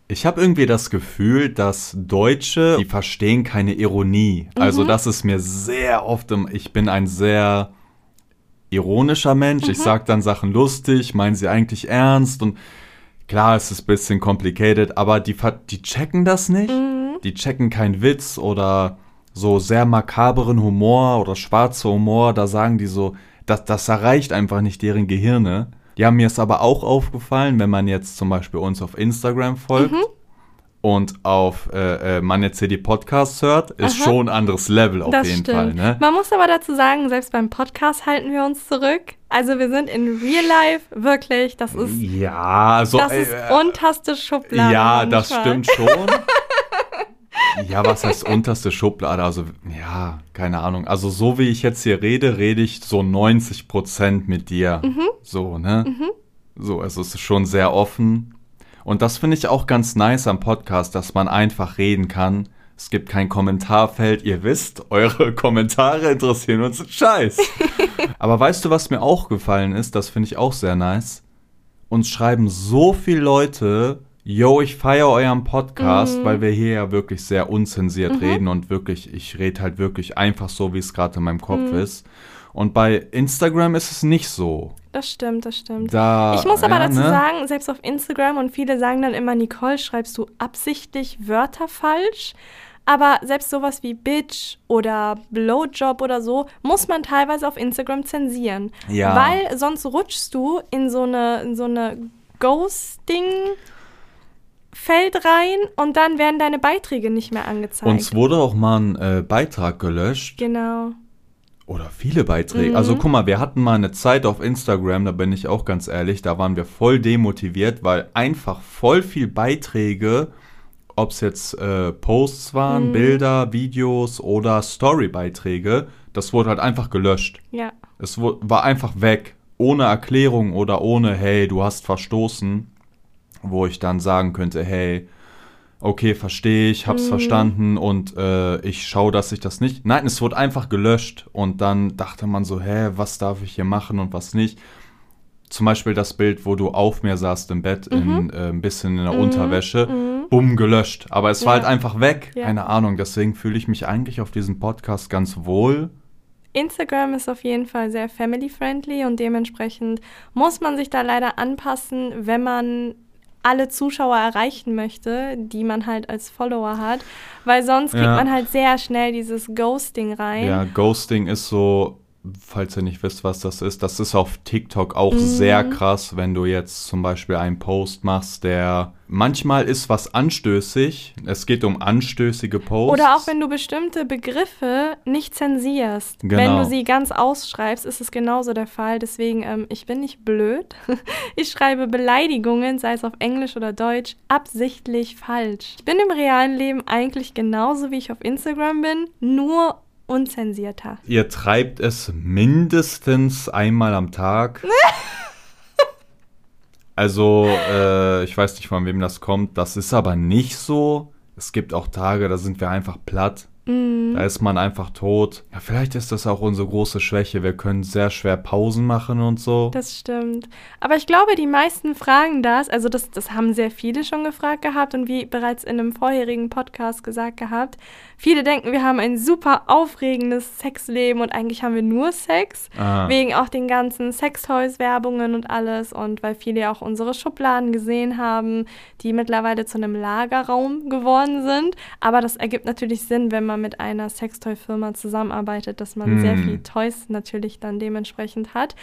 ich habe irgendwie das Gefühl, dass Deutsche, die verstehen keine Ironie. Also, mhm. das ist mir sehr oft, im, ich bin ein sehr ironischer Mensch. Mhm. Ich sage dann Sachen lustig, meinen sie eigentlich ernst und klar, es ist ein bisschen complicated, aber die, die checken das nicht. Mhm. Die checken keinen Witz oder so sehr makaberen Humor oder schwarzer Humor. Da sagen die so, das, das erreicht einfach nicht deren Gehirne. Ja, mir ist aber auch aufgefallen, wenn man jetzt zum Beispiel uns auf Instagram folgt mhm. und auf äh, äh, man jetzt hier die Podcasts hört, ist Aha. schon ein anderes Level auf das jeden stimmt. Fall. Ne? Man muss aber dazu sagen, selbst beim Podcast halten wir uns zurück. Also wir sind in Real Life wirklich, das ist ja, so, das äh, ist unterste Schublade. Ja, das stimmt schon. (laughs) Ja, was heißt unterste Schublade? Also, ja, keine Ahnung. Also, so wie ich jetzt hier rede, rede ich so 90 Prozent mit dir. Mhm. So, ne? Mhm. So, also es ist schon sehr offen. Und das finde ich auch ganz nice am Podcast, dass man einfach reden kann. Es gibt kein Kommentarfeld. Ihr wisst, eure (laughs) Kommentare interessieren uns einen Scheiß. (laughs) Aber weißt du, was mir auch gefallen ist? Das finde ich auch sehr nice. Uns schreiben so viele Leute yo, ich feiere euren Podcast, Mhm. weil wir hier ja wirklich sehr unzensiert reden und wirklich, ich rede halt wirklich einfach so, wie es gerade in meinem Kopf Mhm. ist. Und bei Instagram ist es nicht so. Das stimmt, das stimmt. Da, Ich muss aber ja, dazu ne? sagen, selbst auf Instagram und viele sagen dann immer, Nicole, schreibst du absichtlich Wörter falsch? Aber selbst sowas wie Bitch oder Blowjob oder so muss man teilweise auf Instagram zensieren. Ja. Weil sonst rutschst du in so eine, in so eine Ghosting Feld rein und dann werden deine Beiträge nicht mehr angezeigt. Uns wurde auch mal ein äh, Beitrag gelöscht. genau. Oder viele Beiträge. Mhm. Also guck mal, wir hatten mal eine Zeit auf Instagram, da bin ich auch ganz ehrlich, da waren wir voll demotiviert, weil einfach voll viel Beiträge, ob es jetzt äh, Posts Mhm. waren, Bilder, Videos oder Storybeiträge, das wurde halt einfach gelöscht. Ja. Es war einfach weg, ohne Erklärung oder ohne, hey, du hast verstoßen, wo ich dann sagen könnte, hey, okay, verstehe ich, hab's verstanden und äh, ich schaue, dass ich das nicht. Nein, es wurde einfach gelöscht und dann dachte man so, hä, was darf ich hier machen und was nicht. Zum Beispiel das Bild, wo du auf mir saßt im Bett, in, äh, ein bisschen in der Unterwäsche, bumm, gelöscht. Aber es war Ja. halt einfach weg. Ja. Keine Ahnung, deswegen fühle ich mich eigentlich auf diesem Podcast ganz wohl. Instagram ist auf jeden Fall sehr family-friendly und dementsprechend muss man sich da leider anpassen, wenn man alle Zuschauer erreichen möchte, die man halt als Follower hat, weil sonst kriegt Ja. man halt sehr schnell dieses Ghosting rein. Ja, Ghosting ist so, falls ihr nicht wisst, was das ist, das ist auf TikTok auch Mhm. sehr krass, wenn du jetzt zum Beispiel einen Post machst, der manchmal ist was anstößig. Es geht um anstößige Posts. Oder auch wenn du bestimmte Begriffe nicht zensierst. Genau. Wenn du sie ganz ausschreibst, ist es genauso der Fall. Deswegen, ähm, ich bin nicht blöd. (laughs) Ich schreibe Beleidigungen, sei es auf Englisch oder Deutsch, absichtlich falsch. Ich bin im realen Leben eigentlich genauso, wie ich auf Instagram bin, nur unzensierter. Ihr treibt es mindestens einmal am Tag. (laughs) also, äh, ich weiß nicht, von wem das kommt. Das ist aber nicht so. Es gibt auch Tage, da sind wir einfach platt. Mhm. Da ist man einfach tot. Ja, vielleicht ist das auch unsere große Schwäche. Wir können sehr schwer Pausen machen und so. Das stimmt. Aber ich glaube, die meisten fragen das, also das, das haben sehr viele schon gefragt gehabt und wie bereits in einem vorherigen Podcast gesagt gehabt, viele denken, wir haben ein super aufregendes Sexleben und eigentlich haben wir nur Sex, Ah. wegen auch den ganzen Sextoys-Werbungen und alles und weil viele ja auch unsere Schubladen gesehen haben, die mittlerweile zu einem Lagerraum geworden sind. Aber das ergibt natürlich Sinn, wenn man mit einer Sextoy-Firma zusammenarbeitet, dass man sehr Hm. viel Toys natürlich dann dementsprechend hat.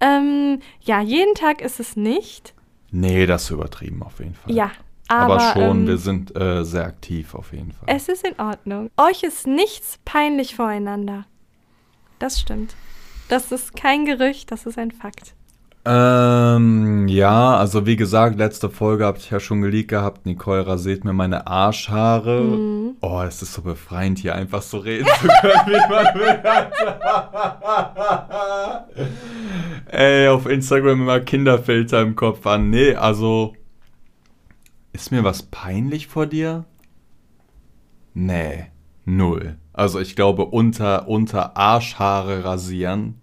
Ähm, ja, jeden Tag ist es nicht. Nee, das ist übertrieben auf jeden Fall. Ja, Aber, aber, schon, ähm, wir sind äh, sehr aktiv auf jeden Fall. es ist in Ordnung. Euch ist nichts peinlich voreinander. Das stimmt. Das ist kein Gerücht, das ist ein Fakt. Ähm, ja, also wie gesagt, letzte Folge habe ich ja schon geleakt gehabt. Nicole rasiert mir meine Arschhaare. Mhm. Oh, es ist so befreiend, hier einfach so reden zu können, wie man will. (laughs) Ey, auf Instagram immer Kinderfilter im Kopf an. Nee, also. Ist mir was peinlich vor dir? Nee, null. Also ich glaube, unter, unter Arschhaare rasieren,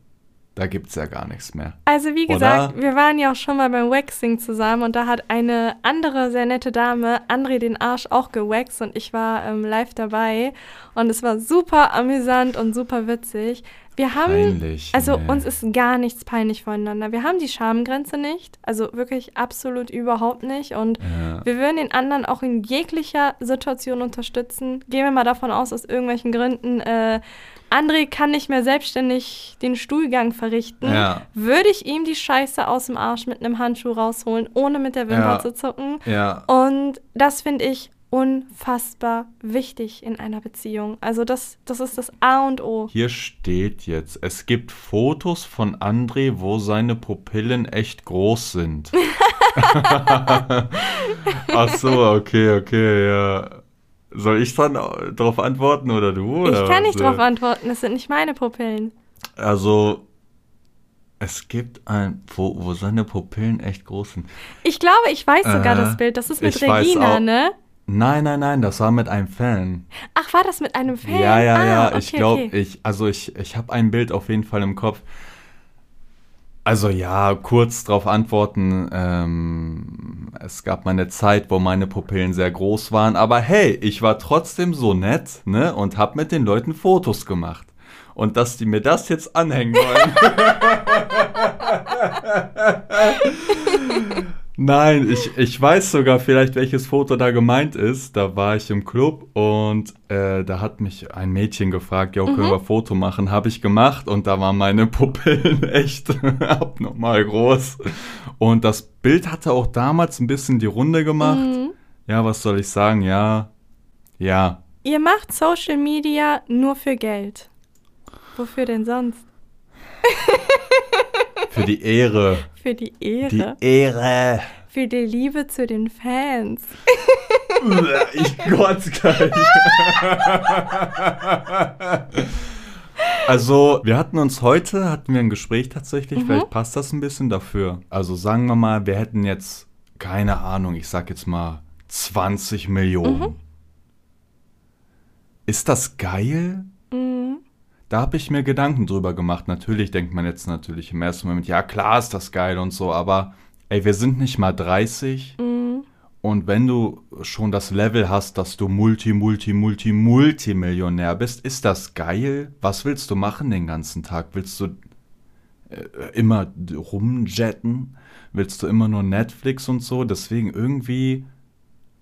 da gibt's ja gar nichts mehr. Also wie Oder? gesagt, wir waren ja auch schon mal beim Waxing zusammen und da hat eine andere sehr nette Dame André den Arsch auch gewaxt und ich war ähm, live dabei und es war super amüsant und super witzig. Wir haben Peinlich. Also nee. uns ist gar nichts peinlich voneinander. Wir haben die Schamgrenze nicht, also wirklich absolut überhaupt nicht. Und Ja. wir würden den anderen auch in jeglicher Situation unterstützen. Gehen wir mal davon aus, aus irgendwelchen Gründen, äh, André kann nicht mehr selbstständig den Stuhlgang verrichten. Ja. Würde ich ihm die Scheiße aus dem Arsch mit einem Handschuh rausholen, ohne mit der Wimper Ja. zu zucken. Ja. Und das finde ich unfassbar wichtig in einer Beziehung. Also das, das ist das A und O. Hier steht jetzt, es gibt Fotos von André, wo seine Pupillen echt groß sind. (laughs) (laughs) Ach so, okay, okay, ja. Soll ich dann darauf antworten oder du? Oder Ich kann nicht darauf antworten, das sind nicht meine Pupillen. Also, es gibt ein, wo, wo seine Pupillen echt groß sind. Ich glaube, ich weiß sogar Äh, das Bild. Das ist mit Regina, ne? Nein, nein, nein, das war mit einem Fan. Ach, war das mit einem Fan? Ja, ja, ah, ja, okay, ich glaube, okay. ich, also ich, ich habe ein Bild auf jeden Fall im Kopf. Also ja, kurz darauf antworten. Ähm, es gab mal eine Zeit, wo meine Pupillen sehr groß waren, aber hey, ich war trotzdem so nett, ne, und hab mit den Leuten Fotos gemacht. Und dass die mir das jetzt anhängen wollen. (laughs) (laughs) Nein, ich, ich weiß sogar vielleicht, welches Foto da gemeint ist. Da war ich im Club und äh, da hat mich ein Mädchen gefragt, ja, können wir Mhm. Foto machen? Habe ich gemacht und da waren meine (laughs) Pupillen echt (laughs) abnormal groß. Und das Bild hatte auch damals ein bisschen die Runde gemacht. Mhm. Ja, was soll ich sagen? Ja, ja. Ihr macht Social Media nur für Geld. Wofür denn sonst? (laughs) Für die Ehre. (laughs) Für die Die Ehre. Ehre. Für die Liebe zu den Fans. (laughs) ich Gott gleich. Also, wir hatten uns heute, hatten wir ein Gespräch tatsächlich, Mhm. vielleicht passt das ein bisschen dafür. Also sagen wir mal, wir hätten jetzt, keine Ahnung, ich sag jetzt mal 20 Millionen. Mhm. Ist das geil? Da habe ich mir Gedanken drüber gemacht. Natürlich denkt man jetzt natürlich im ersten Moment, ja klar ist das geil und so, aber ey, wir sind nicht mal 30. Mhm. Und wenn du schon das Level hast, dass du Multi, Multi, Multi, Multimillionär bist, ist das geil? Was willst du machen den ganzen Tag? Willst du äh, immer rumjetten? Willst du immer nur Netflix und so? Deswegen irgendwie,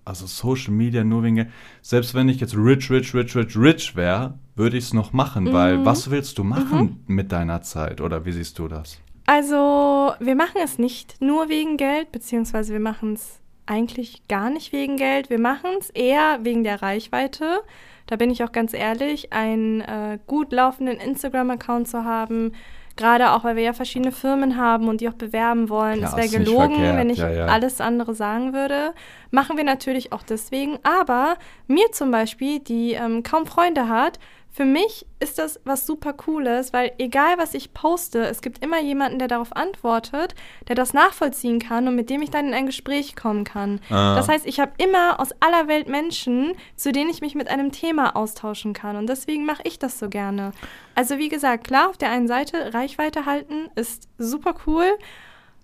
also Social Media nur wegen, Geld. selbst wenn ich jetzt rich, rich, rich, rich, rich wäre, würde ich es noch machen, weil Mhm. was willst du machen mit deiner Zeit? Oder wie siehst du das? Also, wir machen es nicht nur wegen Geld, beziehungsweise wir machen es eigentlich gar nicht wegen Geld. Wir machen es eher wegen der Reichweite. Da bin ich auch ganz ehrlich, einen äh, gut laufenden Instagram-Account zu haben, gerade auch, weil wir ja verschiedene Firmen haben und die auch bewerben wollen. Klar, es wäre gelogen, wenn ich ja, ja. alles andere sagen würde. Machen wir natürlich auch deswegen. Aber mir zum Beispiel, die ähm, kaum Freunde hat, für mich ist das was super Cooles, weil egal was ich poste, es gibt immer jemanden, der darauf antwortet, der das nachvollziehen kann und mit dem ich dann in ein Gespräch kommen kann. Ah. Das heißt, ich habe immer aus aller Welt Menschen, zu denen ich mich mit einem Thema austauschen kann. Und deswegen mache ich das so gerne. Also wie gesagt, klar, auf der einen Seite Reichweite halten ist super cool.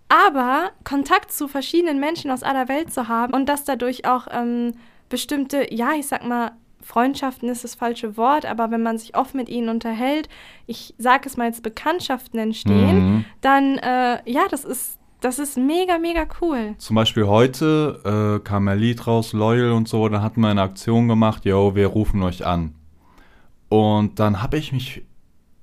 Aber Kontakt zu verschiedenen Menschen aus aller Welt zu haben und dass dadurch auch ähm, bestimmte, ja, ich sag mal, Freundschaften ist das falsche Wort, aber wenn man sich oft mit ihnen unterhält, ich sage es mal jetzt Bekanntschaften entstehen, Mhm. dann äh, ja, das ist das ist mega mega cool. Zum Beispiel heute äh, kam ein Lied raus, Loyal und so, da hatten wir eine Aktion gemacht, yo, wir rufen euch an. Und dann habe ich mich,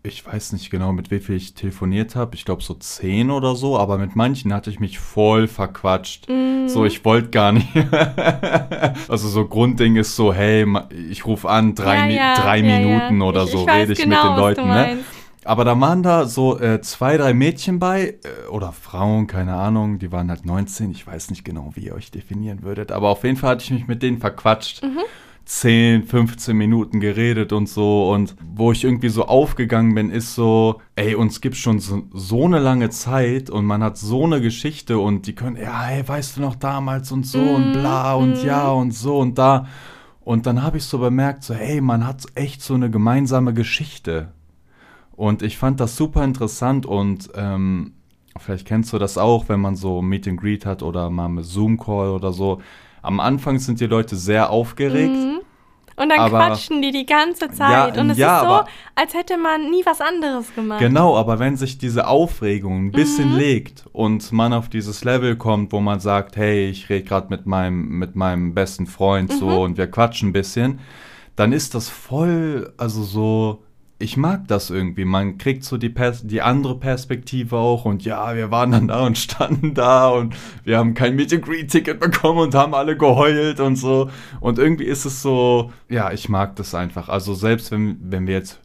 ich weiß nicht genau, mit wie viel ich telefoniert habe, ich glaube so zehn oder so, aber mit manchen hatte ich mich voll verquatscht. Mhm. So, ich wollte gar nicht. (laughs) also so Grundding ist so, hey, ich rufe an, drei, Ja, ja, drei ja, Minuten oder Ich- so, ich rede ich genau, mit den Leuten, ne? Aber da waren da so äh, zwei, drei Mädchen bei, äh, oder Frauen, keine Ahnung, die waren halt 19, ich weiß nicht genau, wie ihr euch definieren würdet, aber auf jeden Fall hatte ich mich mit denen verquatscht. 10, 15 Minuten geredet und so und wo ich irgendwie so aufgegangen bin, ist so, ey, uns gibt schon so, so eine lange Zeit und man hat so eine Geschichte und die können, ja, hey, weißt du noch damals und so und bla und ja und so und da. Und dann habe ich so bemerkt, so, hey, man hat echt so eine gemeinsame Geschichte. Und ich fand das super interessant und ähm, vielleicht kennst du das auch, wenn man so Meet and Greet hat oder mal mit Zoom-Call oder so. Am Anfang sind die Leute sehr aufgeregt. Mhm. Und dann Aber- quatschen die die ganze Zeit. Ja, und es ja, ist so, aber- als hätte man nie was anderes gemacht. Genau, aber wenn sich diese Aufregung ein bisschen Mhm. legt und man auf dieses Level kommt, wo man sagt, hey, ich rede gerade mit meinem, mit meinem besten Freund Mhm. so und wir quatschen ein bisschen, dann ist das voll, also so, ich mag das irgendwie. Man kriegt so die, Pers die andere Perspektive auch und ja, wir waren dann da und (laughs) standen da und wir haben kein Meet and Greet Ticket bekommen und haben alle geheult und so. Und irgendwie ist es so, ja, ich mag das einfach. Also selbst wenn, wenn wir jetzt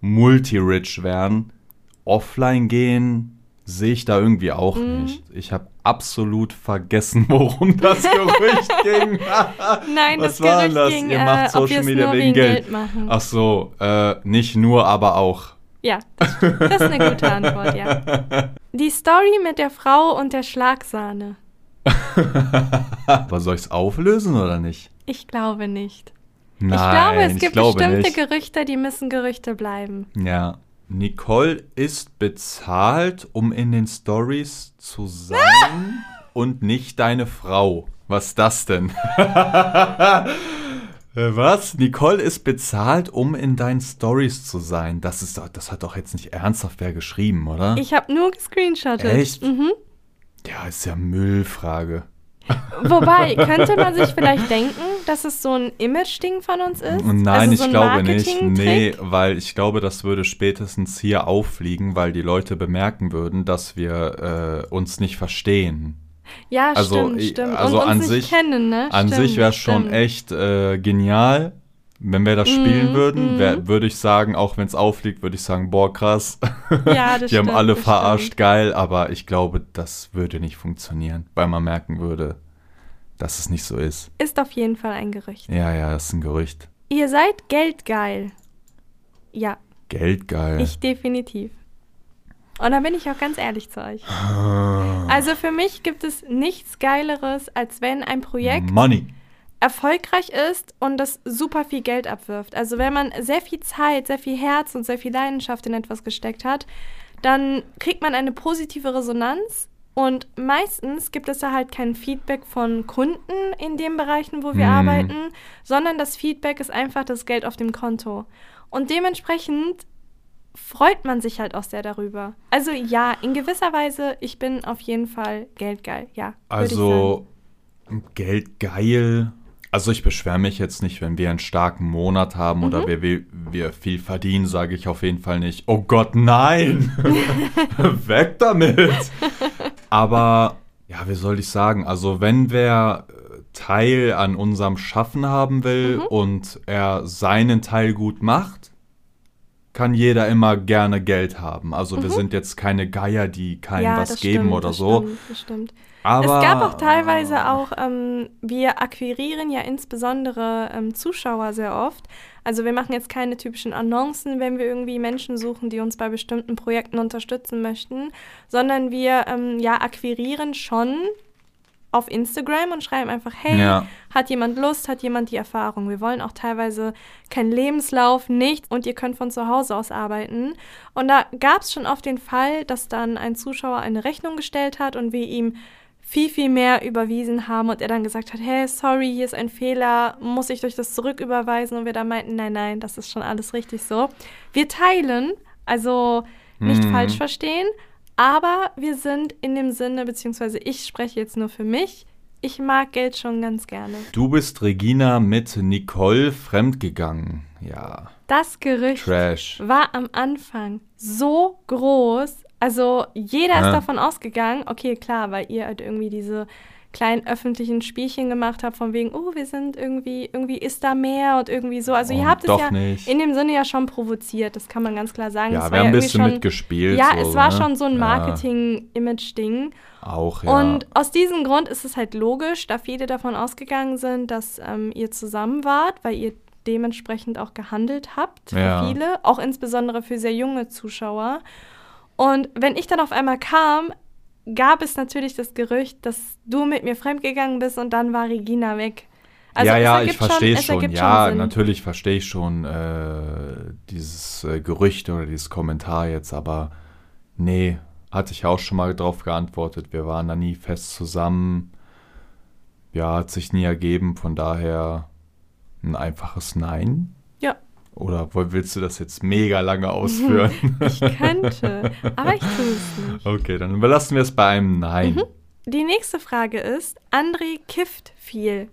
multi-rich wären, offline gehen, sehe ich da irgendwie auch Mhm. nicht. Ich habe absolut vergessen, (laughs) worum das Gerücht (laughs) ging. Nein, Was das war Gerücht das? ging, Ihr äh, macht ob Social Media wegen wegen Geld. Geld, machen. Ach so, äh, nicht nur, aber auch. Ja, das, das ist eine gute Antwort, ja. (laughs) Die Story mit der Frau und der Schlagsahne. Aber soll ich es auflösen oder nicht? Ich glaube nicht. Nein, ich glaube, es gibt glaube bestimmte nicht. Gerüchte, die müssen Gerüchte bleiben. Ja. Nicole ist bezahlt, um in den Stories zu sein (laughs) und nicht deine Frau. Was ist das denn? (laughs) Äh, Was? Nicole ist bezahlt, um in deinen Stories zu sein. Das ist doch, das hat doch jetzt nicht ernsthaft wer geschrieben, oder? Ich habe nur gescreenshottet. Echt? Mhm. ja, ist ja Müllfrage. Wobei, könnte man sich vielleicht denken, dass es so ein Image-Ding von uns ist? Nein, also ich so glaube nicht. Nee, weil ich glaube, das würde spätestens hier auffliegen, weil die Leute bemerken würden, dass wir äh, uns nicht verstehen. Ja, Also, stimmt, stimmt. also Und an sich- kennen, ne? An stimmt, sich wäre es schon echt äh, genial, wenn wir das spielen Mhm, würden. mhm. Würde ich sagen, auch wenn es auffliegt, würde ich sagen, boah, krass. Ja, das (laughs) Die haben stimmt, alle das verarscht, stimmt. geil, aber ich glaube, das würde nicht funktionieren, weil man merken würde, dass es nicht so ist. Ist auf jeden Fall ein Gerücht. Ja, ja, das ist ein Gerücht. Ihr seid geldgeil. Ja, Geldgeil. ich definitiv. Und da bin ich auch ganz ehrlich zu euch. Ah. Also für mich gibt es nichts Geileres, als wenn ein Projekt Money. Erfolgreich ist und das super viel Geld abwirft. Also wenn man sehr viel Zeit, sehr viel Herz und sehr viel Leidenschaft in etwas gesteckt hat, dann kriegt man eine positive Resonanz und meistens gibt es da halt kein Feedback von Kunden in den Bereichen, wo wir Hm. arbeiten, sondern das Feedback ist einfach das Geld auf dem Konto. Und dementsprechend freut man sich halt auch sehr darüber. Also ja, in gewisser Weise, ich bin auf jeden Fall geldgeil, ja. Also, Geld geil. Also ich beschwere mich jetzt nicht, wenn wir einen starken Monat haben Mhm. oder wir, wir, wir viel verdienen, sage ich auf jeden Fall nicht. Oh Gott, nein! (laughs) Weg damit! Aber, ja, wie soll ich sagen? Also wenn wer äh, Teil an unserem Schaffen haben will Mhm. und er seinen Teil gut macht, kann jeder immer gerne Geld haben. Also wir sind jetzt keine Geier, die keinem Mhm. ja, was geben stimmt, oder so. Stimmt, das stimmt. Aber es gab auch teilweise auch, ähm, wir akquirieren ja insbesondere ähm, Zuschauer sehr oft. Also wir machen jetzt keine typischen Annoncen, wenn wir irgendwie Menschen suchen, die uns bei bestimmten Projekten unterstützen möchten, sondern wir ähm, ja akquirieren schon auf Instagram und schreiben einfach, hey, Ja. hat jemand Lust, hat jemand die Erfahrung. Wir wollen auch teilweise keinen Lebenslauf, nichts und ihr könnt von zu Hause aus arbeiten. Und da gab es schon oft den Fall, dass dann ein Zuschauer eine Rechnung gestellt hat und wir ihm viel, viel mehr überwiesen haben und er dann gesagt hat, hey, sorry, hier ist ein Fehler, muss ich euch das zurücküberweisen? Und wir dann meinten, nein, nein, das ist schon alles richtig so. Wir teilen, also nicht Mhm. falsch verstehen, aber wir sind in dem Sinne, beziehungsweise ich spreche jetzt nur für mich, ich mag Geld schon ganz gerne. Du bist Regina mit Nicole fremdgegangen. Ja, Das Gerücht Trash. war am Anfang so groß. Also jeder Ja. ist davon ausgegangen, okay, klar, weil ihr halt irgendwie diese kleinen öffentlichen Spielchen gemacht habt, von wegen, oh, wir sind irgendwie, irgendwie ist da mehr und irgendwie so. Also ihr Und habt es ja nicht. in dem Sinne ja schon provoziert, das kann man ganz klar sagen. Ja, Es wir war haben ein irgendwie bisschen schon, mitgespielt. Ja, so, es war ne? schon so ein Ja, Marketing-Image-Ding. auch, ja. Und aus diesem Grund ist es halt logisch, da viele davon ausgegangen sind, dass ähm, ihr zusammen wart, weil ihr dementsprechend auch gehandelt habt für Ja. viele, auch insbesondere für sehr junge Zuschauer. Und wenn ich dann auf einmal kam, gab es natürlich das Gerücht, dass du mit mir fremdgegangen bist und dann war Regina weg. Also ja, ja, ich verstehe schon. ergibt Ja, Sinn. natürlich verstehe ich schon äh, dieses äh, Gerücht oder dieses Kommentar jetzt, aber nee, hatte ich auch schon mal drauf geantwortet. Wir waren da nie fest zusammen. Ja, hat sich nie ergeben, von daher ein einfaches Nein. Oder willst du das jetzt mega lange ausführen? (laughs) ich könnte, aber ich tue es nicht. okay, dann überlassen wir es bei einem Nein. Mhm. Die nächste Frage ist, André kifft viel.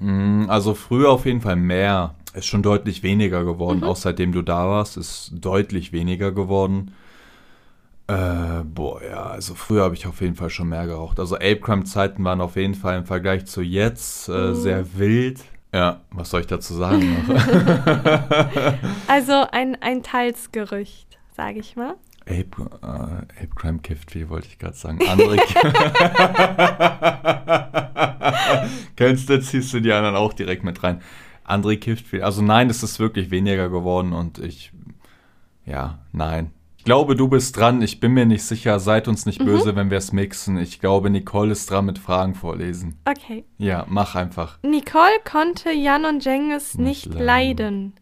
Mm, Also früher auf jeden Fall mehr. Ist schon deutlich weniger geworden. Mhm. Auch seitdem du da warst, ist deutlich weniger geworden. Äh, boah, ja, also früher habe ich auf jeden Fall schon mehr geraucht. Also Apecrime-Zeiten waren auf jeden Fall im Vergleich zu jetzt äh, Mhm. sehr wild. Ja, was soll ich dazu sagen? (laughs) Also ein, ein Teilsgerücht, sage ich mal. Ape, äh, Apecrime kifft viel, wollte ich gerade sagen. Andere (laughs) Kennst du, ziehst du die anderen auch direkt mit rein. André kifft viel. Also nein, es ist wirklich weniger geworden und ich, ja, nein. Ich glaube, du bist dran. Ich bin mir nicht sicher. Seid uns Mhm. nicht böse, wenn wir es mixen. Ich glaube, Nicole ist dran mit Fragen vorlesen. Okay. Ja, mach einfach. Nicole konnte Jan und Cengiz nicht leiden. leiden.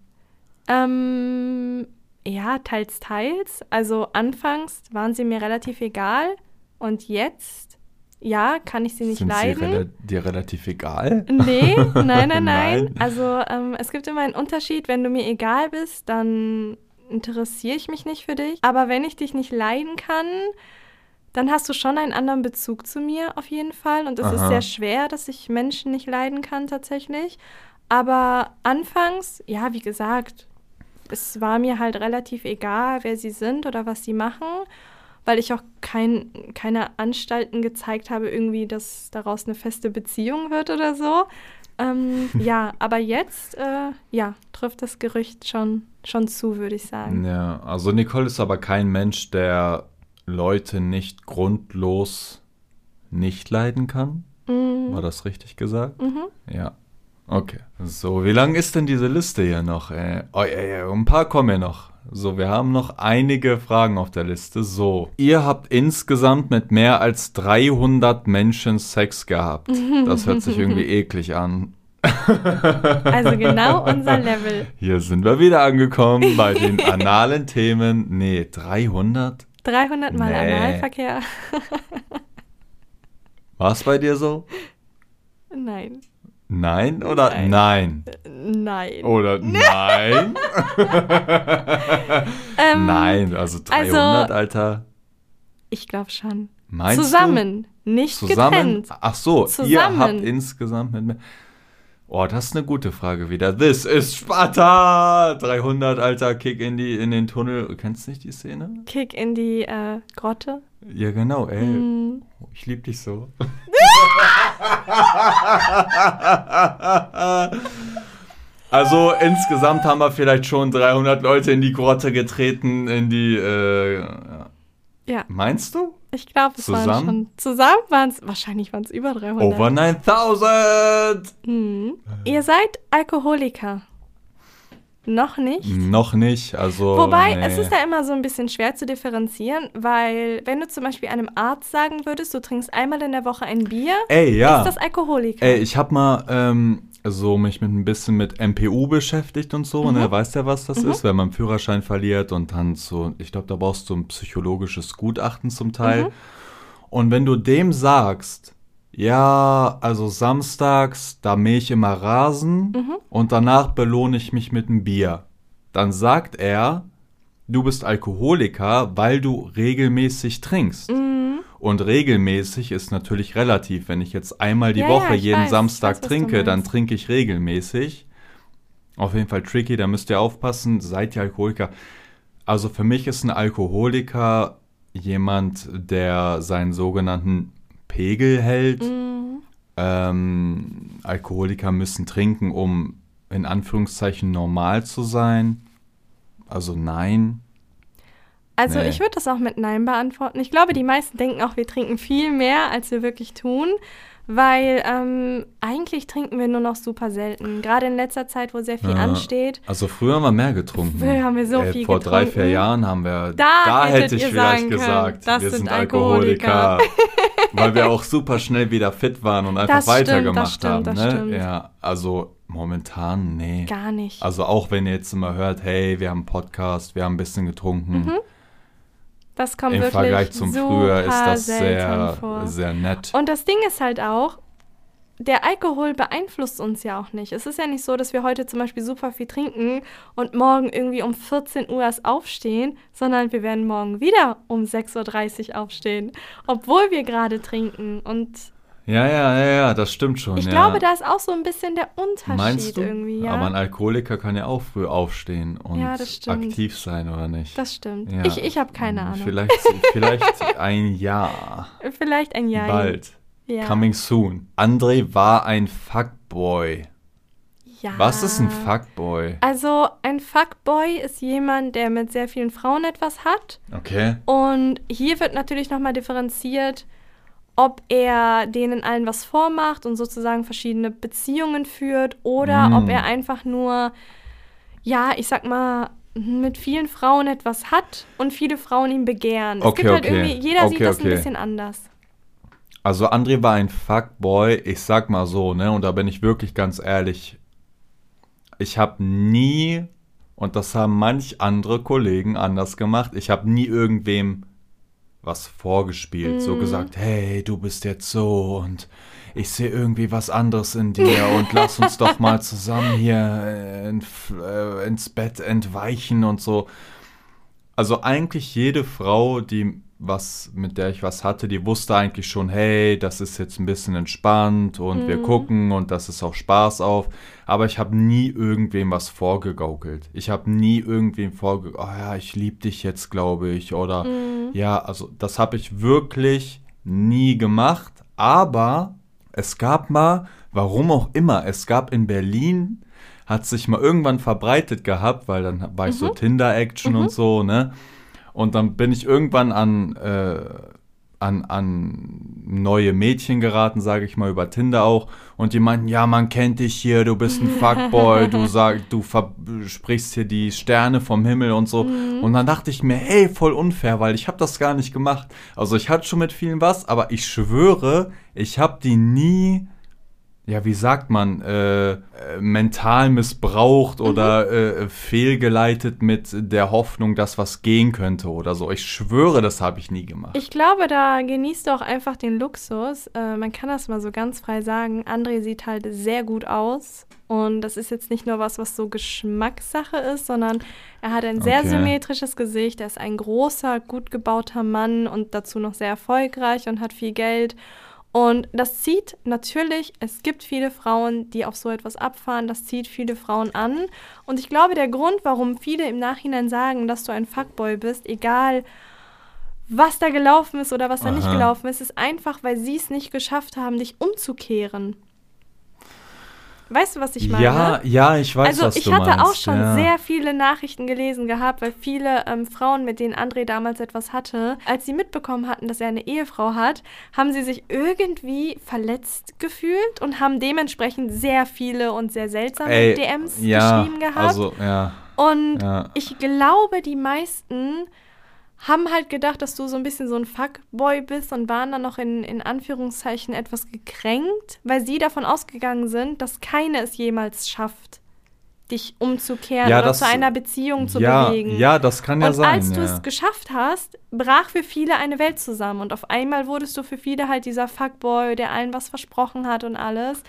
Ähm, ja, teils, teils. Also anfangs waren sie mir relativ egal und jetzt, ja, kann ich sie nicht Sind leiden. sie rela dir relativ egal? Nee, (laughs) nein, nein, nein. Nein. Also ähm, es gibt immer einen Unterschied. Wenn du mir egal bist, dann interessiere ich mich nicht für dich. Aber wenn ich dich nicht leiden kann, dann hast du schon einen anderen Bezug zu mir auf jeden Fall. Und es ist Aha. sehr schwer, dass ich Menschen nicht leiden kann tatsächlich. Aber anfangs, ja, wie gesagt, es war mir halt relativ egal, wer sie sind oder was sie machen, weil ich auch kein, keine Anstalten gezeigt habe, irgendwie, dass daraus eine feste Beziehung wird oder so. Ähm, (laughs) ja, aber jetzt, äh, ja, trifft das Gerücht schon, schon zu, würde ich sagen. Ja, also Nicole ist aber kein Mensch, der Leute nicht grundlos nicht leiden kann. Mhm. War das richtig gesagt? Mhm. Ja. Okay. So, wie lang ist denn diese Liste hier noch? Äh, oh, ja, ja, ein paar kommen ja noch. So, wir haben noch einige Fragen auf der Liste. So, ihr habt insgesamt mit mehr als 300 Menschen Sex gehabt. Das hört sich irgendwie (laughs) eklig an. (laughs) Also genau unser Level. Hier sind wir wieder angekommen bei (laughs) den analen Themen. Nee, 300? 300 Mal Nee. Analverkehr? (laughs) War es bei dir so? Nein. Nein oder Nein. nein? Nein. Oder nein? Ähm, nein, also 300, also- Alter. Ich glaube schon. Meinst Zusammen, nicht du? Zusammen? getrennt. Ach so, ihr Zusammen. habt insgesamt mit mir. Oh, das ist eine gute Frage wieder. This is Sparta! 300, Alter, Kick in, die, in den Tunnel. Kennst du nicht die Szene? Kick in die äh, Grotte. Ja, genau, ey. Hm. Ich lieb dich so. (laughs) also insgesamt haben wir vielleicht schon 300 Leute in die Grotte getreten, in die, äh, ja. Ja, meinst du? Ich glaube, es waren schon. Zusammen waren es, wahrscheinlich waren es über 300. Over 9000! Hm. Ihr seid Alkoholiker. Noch nicht? Noch nicht, also. Wobei, nee. es ist ja immer so ein bisschen schwer zu differenzieren, weil wenn du zum Beispiel einem Arzt sagen würdest, du trinkst einmal in der Woche ein Bier, Ey, ja. ist das Alkoholiker. Ey, ich hab mal ähm, so mich mit ein bisschen mit MPU beschäftigt und so, Mhm. ne? Weißt ja, was das ist, wenn man einen Führerschein verliert und dann so, ich glaube, da brauchst du ein psychologisches Gutachten zum Teil. Mhm. Und wenn du dem sagst, ja, also samstags, da mähe ich immer Rasen Mhm. und danach belohne ich mich mit einem Bier, dann sagt er, du bist Alkoholiker, weil du regelmäßig trinkst. Mhm. Und regelmäßig ist natürlich relativ. Wenn ich jetzt einmal die Ja, Woche ja, jeden weiß, Samstag weiß, trinke, dann trinke ich regelmäßig. Auf jeden Fall tricky, da müsst ihr aufpassen, seid ihr Alkoholiker. Also für mich ist ein Alkoholiker jemand, der seinen sogenannten Pegel hält. Mhm. Ähm, Alkoholiker müssen trinken, um in Anführungszeichen normal zu sein. Also nein. Also Nee. ich würde das auch mit Nein beantworten. Ich glaube, die meisten denken auch, wir trinken viel mehr, als wir wirklich tun, weil ähm, eigentlich trinken wir nur noch super selten. Gerade in letzter Zeit, wo sehr viel Ja. ansteht. Also früher haben wir mehr getrunken. Früher haben wir so Ey, viel Vor drei, vier getrunken. Jahren haben wir, Da hätte hättet ich vielleicht gesagt, das wir sind sind Alkoholiker. Weil wir (laughs) auch super schnell wieder fit waren und einfach Das stimmt, weitergemacht das stimmt, haben. das ne? stimmt. Ja, also momentan, nee. Gar nicht. Also auch wenn ihr jetzt immer hört, hey, wir haben einen Podcast, wir haben ein bisschen getrunken. Mhm. Das kommt Im wirklich Vergleich zum Früher ist das sehr, vor. sehr nett. Und das Ding ist halt auch, der Alkohol beeinflusst uns ja auch nicht. Es ist ja nicht so, dass wir heute zum Beispiel super viel trinken und morgen irgendwie um 14 Uhr erst aufstehen, sondern wir werden morgen wieder um 6.30 Uhr aufstehen, obwohl wir gerade trinken. Und Ja, ja, ja, ja, das stimmt schon. ich ja. glaube, da ist auch so ein bisschen der Unterschied Meinst du? irgendwie. Ja, Aber ein Alkoholiker kann ja auch früh aufstehen und Ja, aktiv sein, oder nicht? das stimmt. Ja. Ich, ich habe keine Ahnung. Vielleicht, vielleicht (laughs) ein Jahr. Vielleicht ein Jahr. Bald. Ja. Coming soon. André war ein Fuckboy. ja. Was ist ein Fuckboy? Also ein Fuckboy ist jemand, der mit sehr vielen Frauen etwas hat. Okay. Und hier wird natürlich nochmal differenziert, ob er denen allen was vormacht und sozusagen verschiedene Beziehungen führt oder Mm. ob er einfach nur, ja, ich sag mal, mit vielen Frauen etwas hat und viele Frauen ihn begehren. es Okay, gibt halt okay. irgendwie, jeder sieht Okay, das okay. ein bisschen anders. Also André war ein Fuckboy, ich sag mal so, ne, und da bin ich wirklich ganz ehrlich. Ich habe nie Und das haben manch andere Kollegen anders gemacht. Ich habe nie irgendwem was vorgespielt, so gesagt, hey, du bist jetzt so und ich sehe irgendwie was anderes in dir und lass uns doch (laughs) mal zusammen hier äh, in, äh, ins Bett entweichen und so. Also eigentlich jede Frau, die was, mit der ich was hatte, die wusste eigentlich schon, hey, das ist jetzt ein bisschen entspannt und wir gucken und das ist auch Spaß auf. Aber ich habe nie irgendwem was vorgegaukelt. Ich habe nie irgendwem vorgegaukelt, oh ja, ich liebe dich jetzt, glaube ich. Oder ja, also das habe ich wirklich nie gemacht. Aber es gab mal, warum auch immer, es gab in Berlin, hat sich mal irgendwann verbreitet gehabt, weil dann war ich so Tinder-Action und so, ne? Und dann bin ich irgendwann an, äh, an, an neue Mädchen geraten, sage ich mal, über Tinder auch. Und die meinten, ja, man kennt dich hier, du bist ein Fuckboy, du (laughs) sag, du sprichst hier die Sterne vom Himmel und so. Und dann dachte ich mir, hey, voll unfair, weil ich habe das gar nicht gemacht. Also ich hatte schon mit vielen was, aber ich schwöre, ich habe die nie ja, wie sagt man, äh, äh, mental missbraucht oder äh, fehlgeleitet mit der Hoffnung, dass was gehen könnte oder so. Ich schwöre, das habe ich nie gemacht. Ich glaube, da genießt du auch einfach den Luxus. Äh, man kann das mal so ganz frei sagen. André sieht halt sehr gut aus. Und das ist jetzt nicht nur was, was so Geschmackssache ist, sondern er hat ein sehr Okay. symmetrisches Gesicht. Er ist ein großer, gut gebauter Mann und dazu noch sehr erfolgreich und hat viel Geld. Und das zieht natürlich, es gibt viele Frauen, die auf so etwas abfahren, das zieht viele Frauen an. Und ich glaube, der Grund, warum viele im Nachhinein sagen, dass du ein Fuckboy bist, egal was da gelaufen ist oder was da nicht Aha. gelaufen ist, ist einfach, weil sie es nicht geschafft haben, dich umzukehren. Weißt du, was ich meine? ja, ja, ich weiß, also was ich du hatte meinst. auch schon ja. sehr viele Nachrichten gelesen gehabt, weil viele ähm, Frauen, mit denen André damals etwas hatte, als sie mitbekommen hatten, dass er eine Ehefrau hat, haben sie sich irgendwie verletzt gefühlt und haben dementsprechend sehr viele und sehr seltsame Ey, DMs ja, geschrieben gehabt. Also, ja, und ja. ich glaube, die meisten haben halt gedacht, dass du so ein bisschen so ein Fuckboy bist und waren dann noch in, in Anführungszeichen etwas gekränkt, weil sie davon ausgegangen sind, dass keine es jemals schafft, dich umzukehren Ja, oder das- zu einer Beziehung zu ja, bewegen. ja, das kann ja und sein. als du ja. es geschafft hast, brach für viele eine Welt zusammen. Und auf einmal wurdest du für viele halt dieser Fuckboy, der allen was versprochen hat und alles.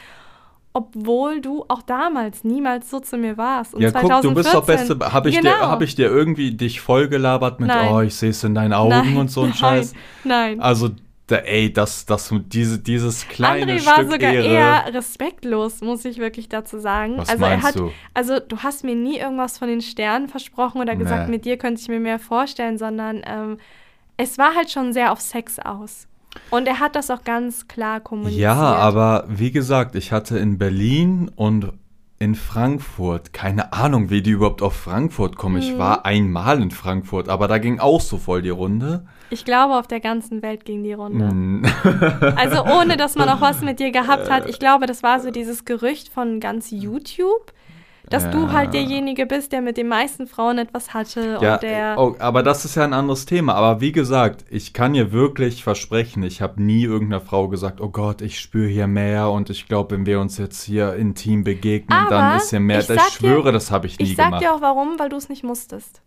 Obwohl du auch damals niemals so zu mir warst. Und Ja, guck, du bist doch 2014 beste. Habe ich, genau. dir, hab ich dir irgendwie dich vollgelabert mit, Nein. oh, ich sehe es in deinen Augen Nein, und so ein (laughs) Scheiß? Nein. Also, da, ey, das, das, diese, dieses kleine André war Stück sogar Ehre. eher respektlos, muss ich wirklich dazu sagen. Was also meinst er hat, du? also du hast mir nie irgendwas von den Sternen versprochen oder gesagt, Nee. mit dir könnte ich mir mehr vorstellen, sondern ähm, es war halt schon sehr auf Sex aus. Und er hat das auch ganz klar kommuniziert. Ja, aber wie gesagt, ich hatte in Berlin und in Frankfurt, keine Ahnung, wie die überhaupt auf Frankfurt kommen. Mhm. Ich war einmal in Frankfurt, aber da ging auch so voll die Runde. Ich glaube, auf der ganzen Welt ging die Runde. Mm, (laughs) (laughs) Also ohne, dass man auch was mit dir gehabt hat. Ich glaube, das war so dieses Gerücht von ganz YouTube, dass du Ja. halt derjenige bist, der mit den meisten Frauen etwas hatte Ja, und der. oh, aber das ist ja ein anderes Thema. Aber wie gesagt, ich kann dir wirklich versprechen, ich habe nie irgendeiner Frau gesagt, oh Gott, ich spüre hier mehr und ich glaube, wenn wir uns jetzt hier intim begegnen, dann Aber ist hier mehr. ich Ich, sag dir- schwöre, das habe ich nie Ich sag gemacht. dir auch warum, weil du es nicht musstest.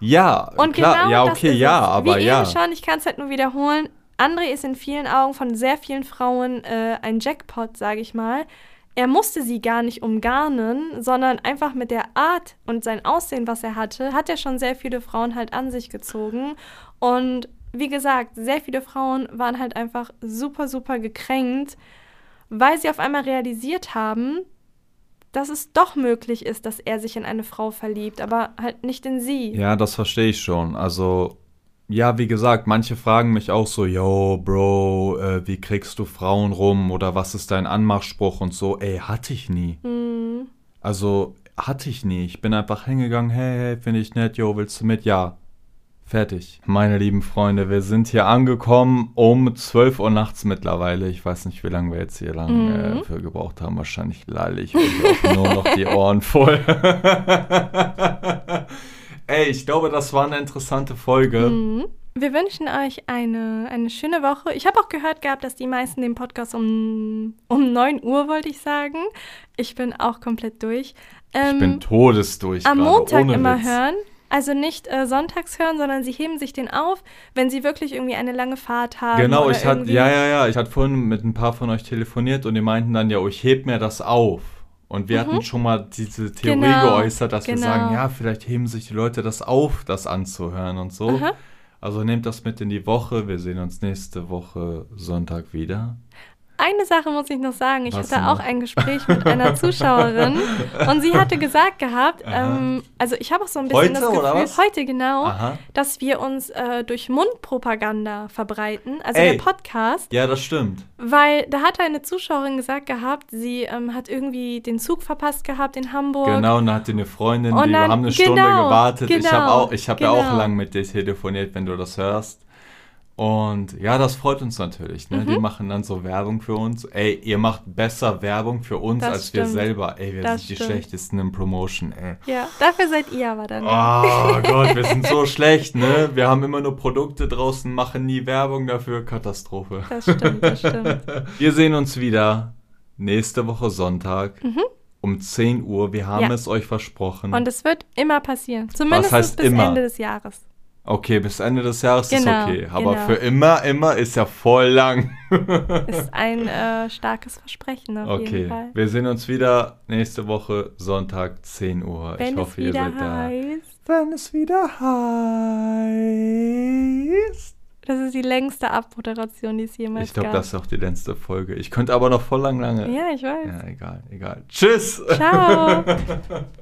ja, Und klar, genau ja, okay, ja, es. aber Wie ja. eben schon, ich kann es halt nur wiederholen. André ist in vielen Augen von sehr vielen Frauen äh, ein Jackpot, sage ich mal. Er musste sie gar nicht umgarnen, sondern einfach mit der Art und sein Aussehen, was er hatte, hat er schon sehr viele Frauen halt an sich gezogen. Und wie gesagt, sehr viele Frauen waren halt einfach super, super gekränkt, weil sie auf einmal realisiert haben, dass es doch möglich ist, dass er sich in eine Frau verliebt, aber halt nicht in sie. Ja, das verstehe ich schon. Also, ja, wie gesagt, manche fragen mich auch so, yo, Bro, äh, wie kriegst du Frauen rum oder was ist dein Anmachspruch und so. Ey, hatte ich nie. Mhm. Also, hatte ich nie. Ich bin einfach hingegangen, hey, hey, finde ich nett, yo, willst du mit? Ja. Fertig. Meine lieben Freunde, wir sind hier angekommen um 12 Uhr nachts mittlerweile. Ich weiß nicht, wie lange wir jetzt hier lang Mhm. äh, für gebraucht haben. Wahrscheinlich lallig und auch nur noch die Ohren voll. (laughs) (laughs) Ey, ich glaube, das war eine interessante Folge. Mhm. Wir wünschen euch eine, eine schöne Woche. Ich habe auch gehört gehabt, dass die meisten den Podcast um, um 9 Uhr, wollte ich sagen. Ich bin auch komplett durch. ähm, ich bin todesdurch am gerade, Montag immer Witz. hören. Also nicht äh, sonntags hören, sondern sie heben sich den auf, wenn sie wirklich irgendwie eine lange Fahrt haben. Genau, ich hatte, ja, ja, ja, ich hatte vorhin mit ein paar von euch telefoniert und die meinten dann, ja, oh, ich heb mir das auf. Und wir hatten schon mal diese Theorie Mhm. Genau, geäußert, dass wir genau. sagen, ja, vielleicht heben sich die Leute das auf, das anzuhören und so. Aha. Also nehmt das mit in die Woche. Wir sehen uns nächste Woche Sonntag wieder. Eine Sache muss ich noch sagen. Ich Was hatte noch? auch ein Gespräch mit einer (laughs) Zuschauerin und sie hatte gesagt gehabt, ähm, also ich habe auch so ein bisschen Heute das Gefühl, oder was? heute genau, Aha. dass wir uns äh, durch Mundpropaganda verbreiten, also Ey. der Podcast, Ja, das stimmt. weil da hat eine Zuschauerin gesagt gehabt, sie ähm, hat irgendwie den Zug verpasst gehabt in Hamburg. Genau, und dann hatte eine Freundin, Und die dann- haben eine Stunde genau, gewartet. ich habe genau, auch, ich habe ja auch genau. lang mit dir telefoniert, wenn du das hörst. Und ja, das freut uns natürlich. Ne? Die Mhm. machen dann so Werbung für uns. Ey, ihr macht besser Werbung für uns Das als wir stimmt. selber. Ey, wir Das sind die schlechtesten im Promotion, ey. Ja, dafür seid ihr aber dann. Oh (laughs) Gott, wir sind so schlecht, ne? Wir haben immer nur Produkte draußen, machen nie Werbung dafür. Katastrophe. Das stimmt, das stimmt. (laughs) Wir sehen uns wieder nächste Woche Sonntag um 10 Uhr. Wir haben Mhm. Ja. es euch versprochen. Und es wird immer passieren. Zumindest heißt bis immer? Ende des Jahres. Okay, bis Ende des Jahres Genau, ist okay. Aber genau. für immer, immer ist ja voll lang. (laughs) Ist ein äh, starkes Versprechen auf jeden Okay, Fall. wir sehen uns wieder nächste Woche Sonntag 10 Uhr. Wenn ich hoffe, es ihr seid da. heißt. Wenn es wieder heißt. Das ist die längste Abmoderation, die es jemals Ich glaube, gab. das ist auch die letzte Folge. Ich könnte aber noch voll lang lange. Ja, ich weiß. Ja, egal, egal. Tschüss! Ciao. (laughs)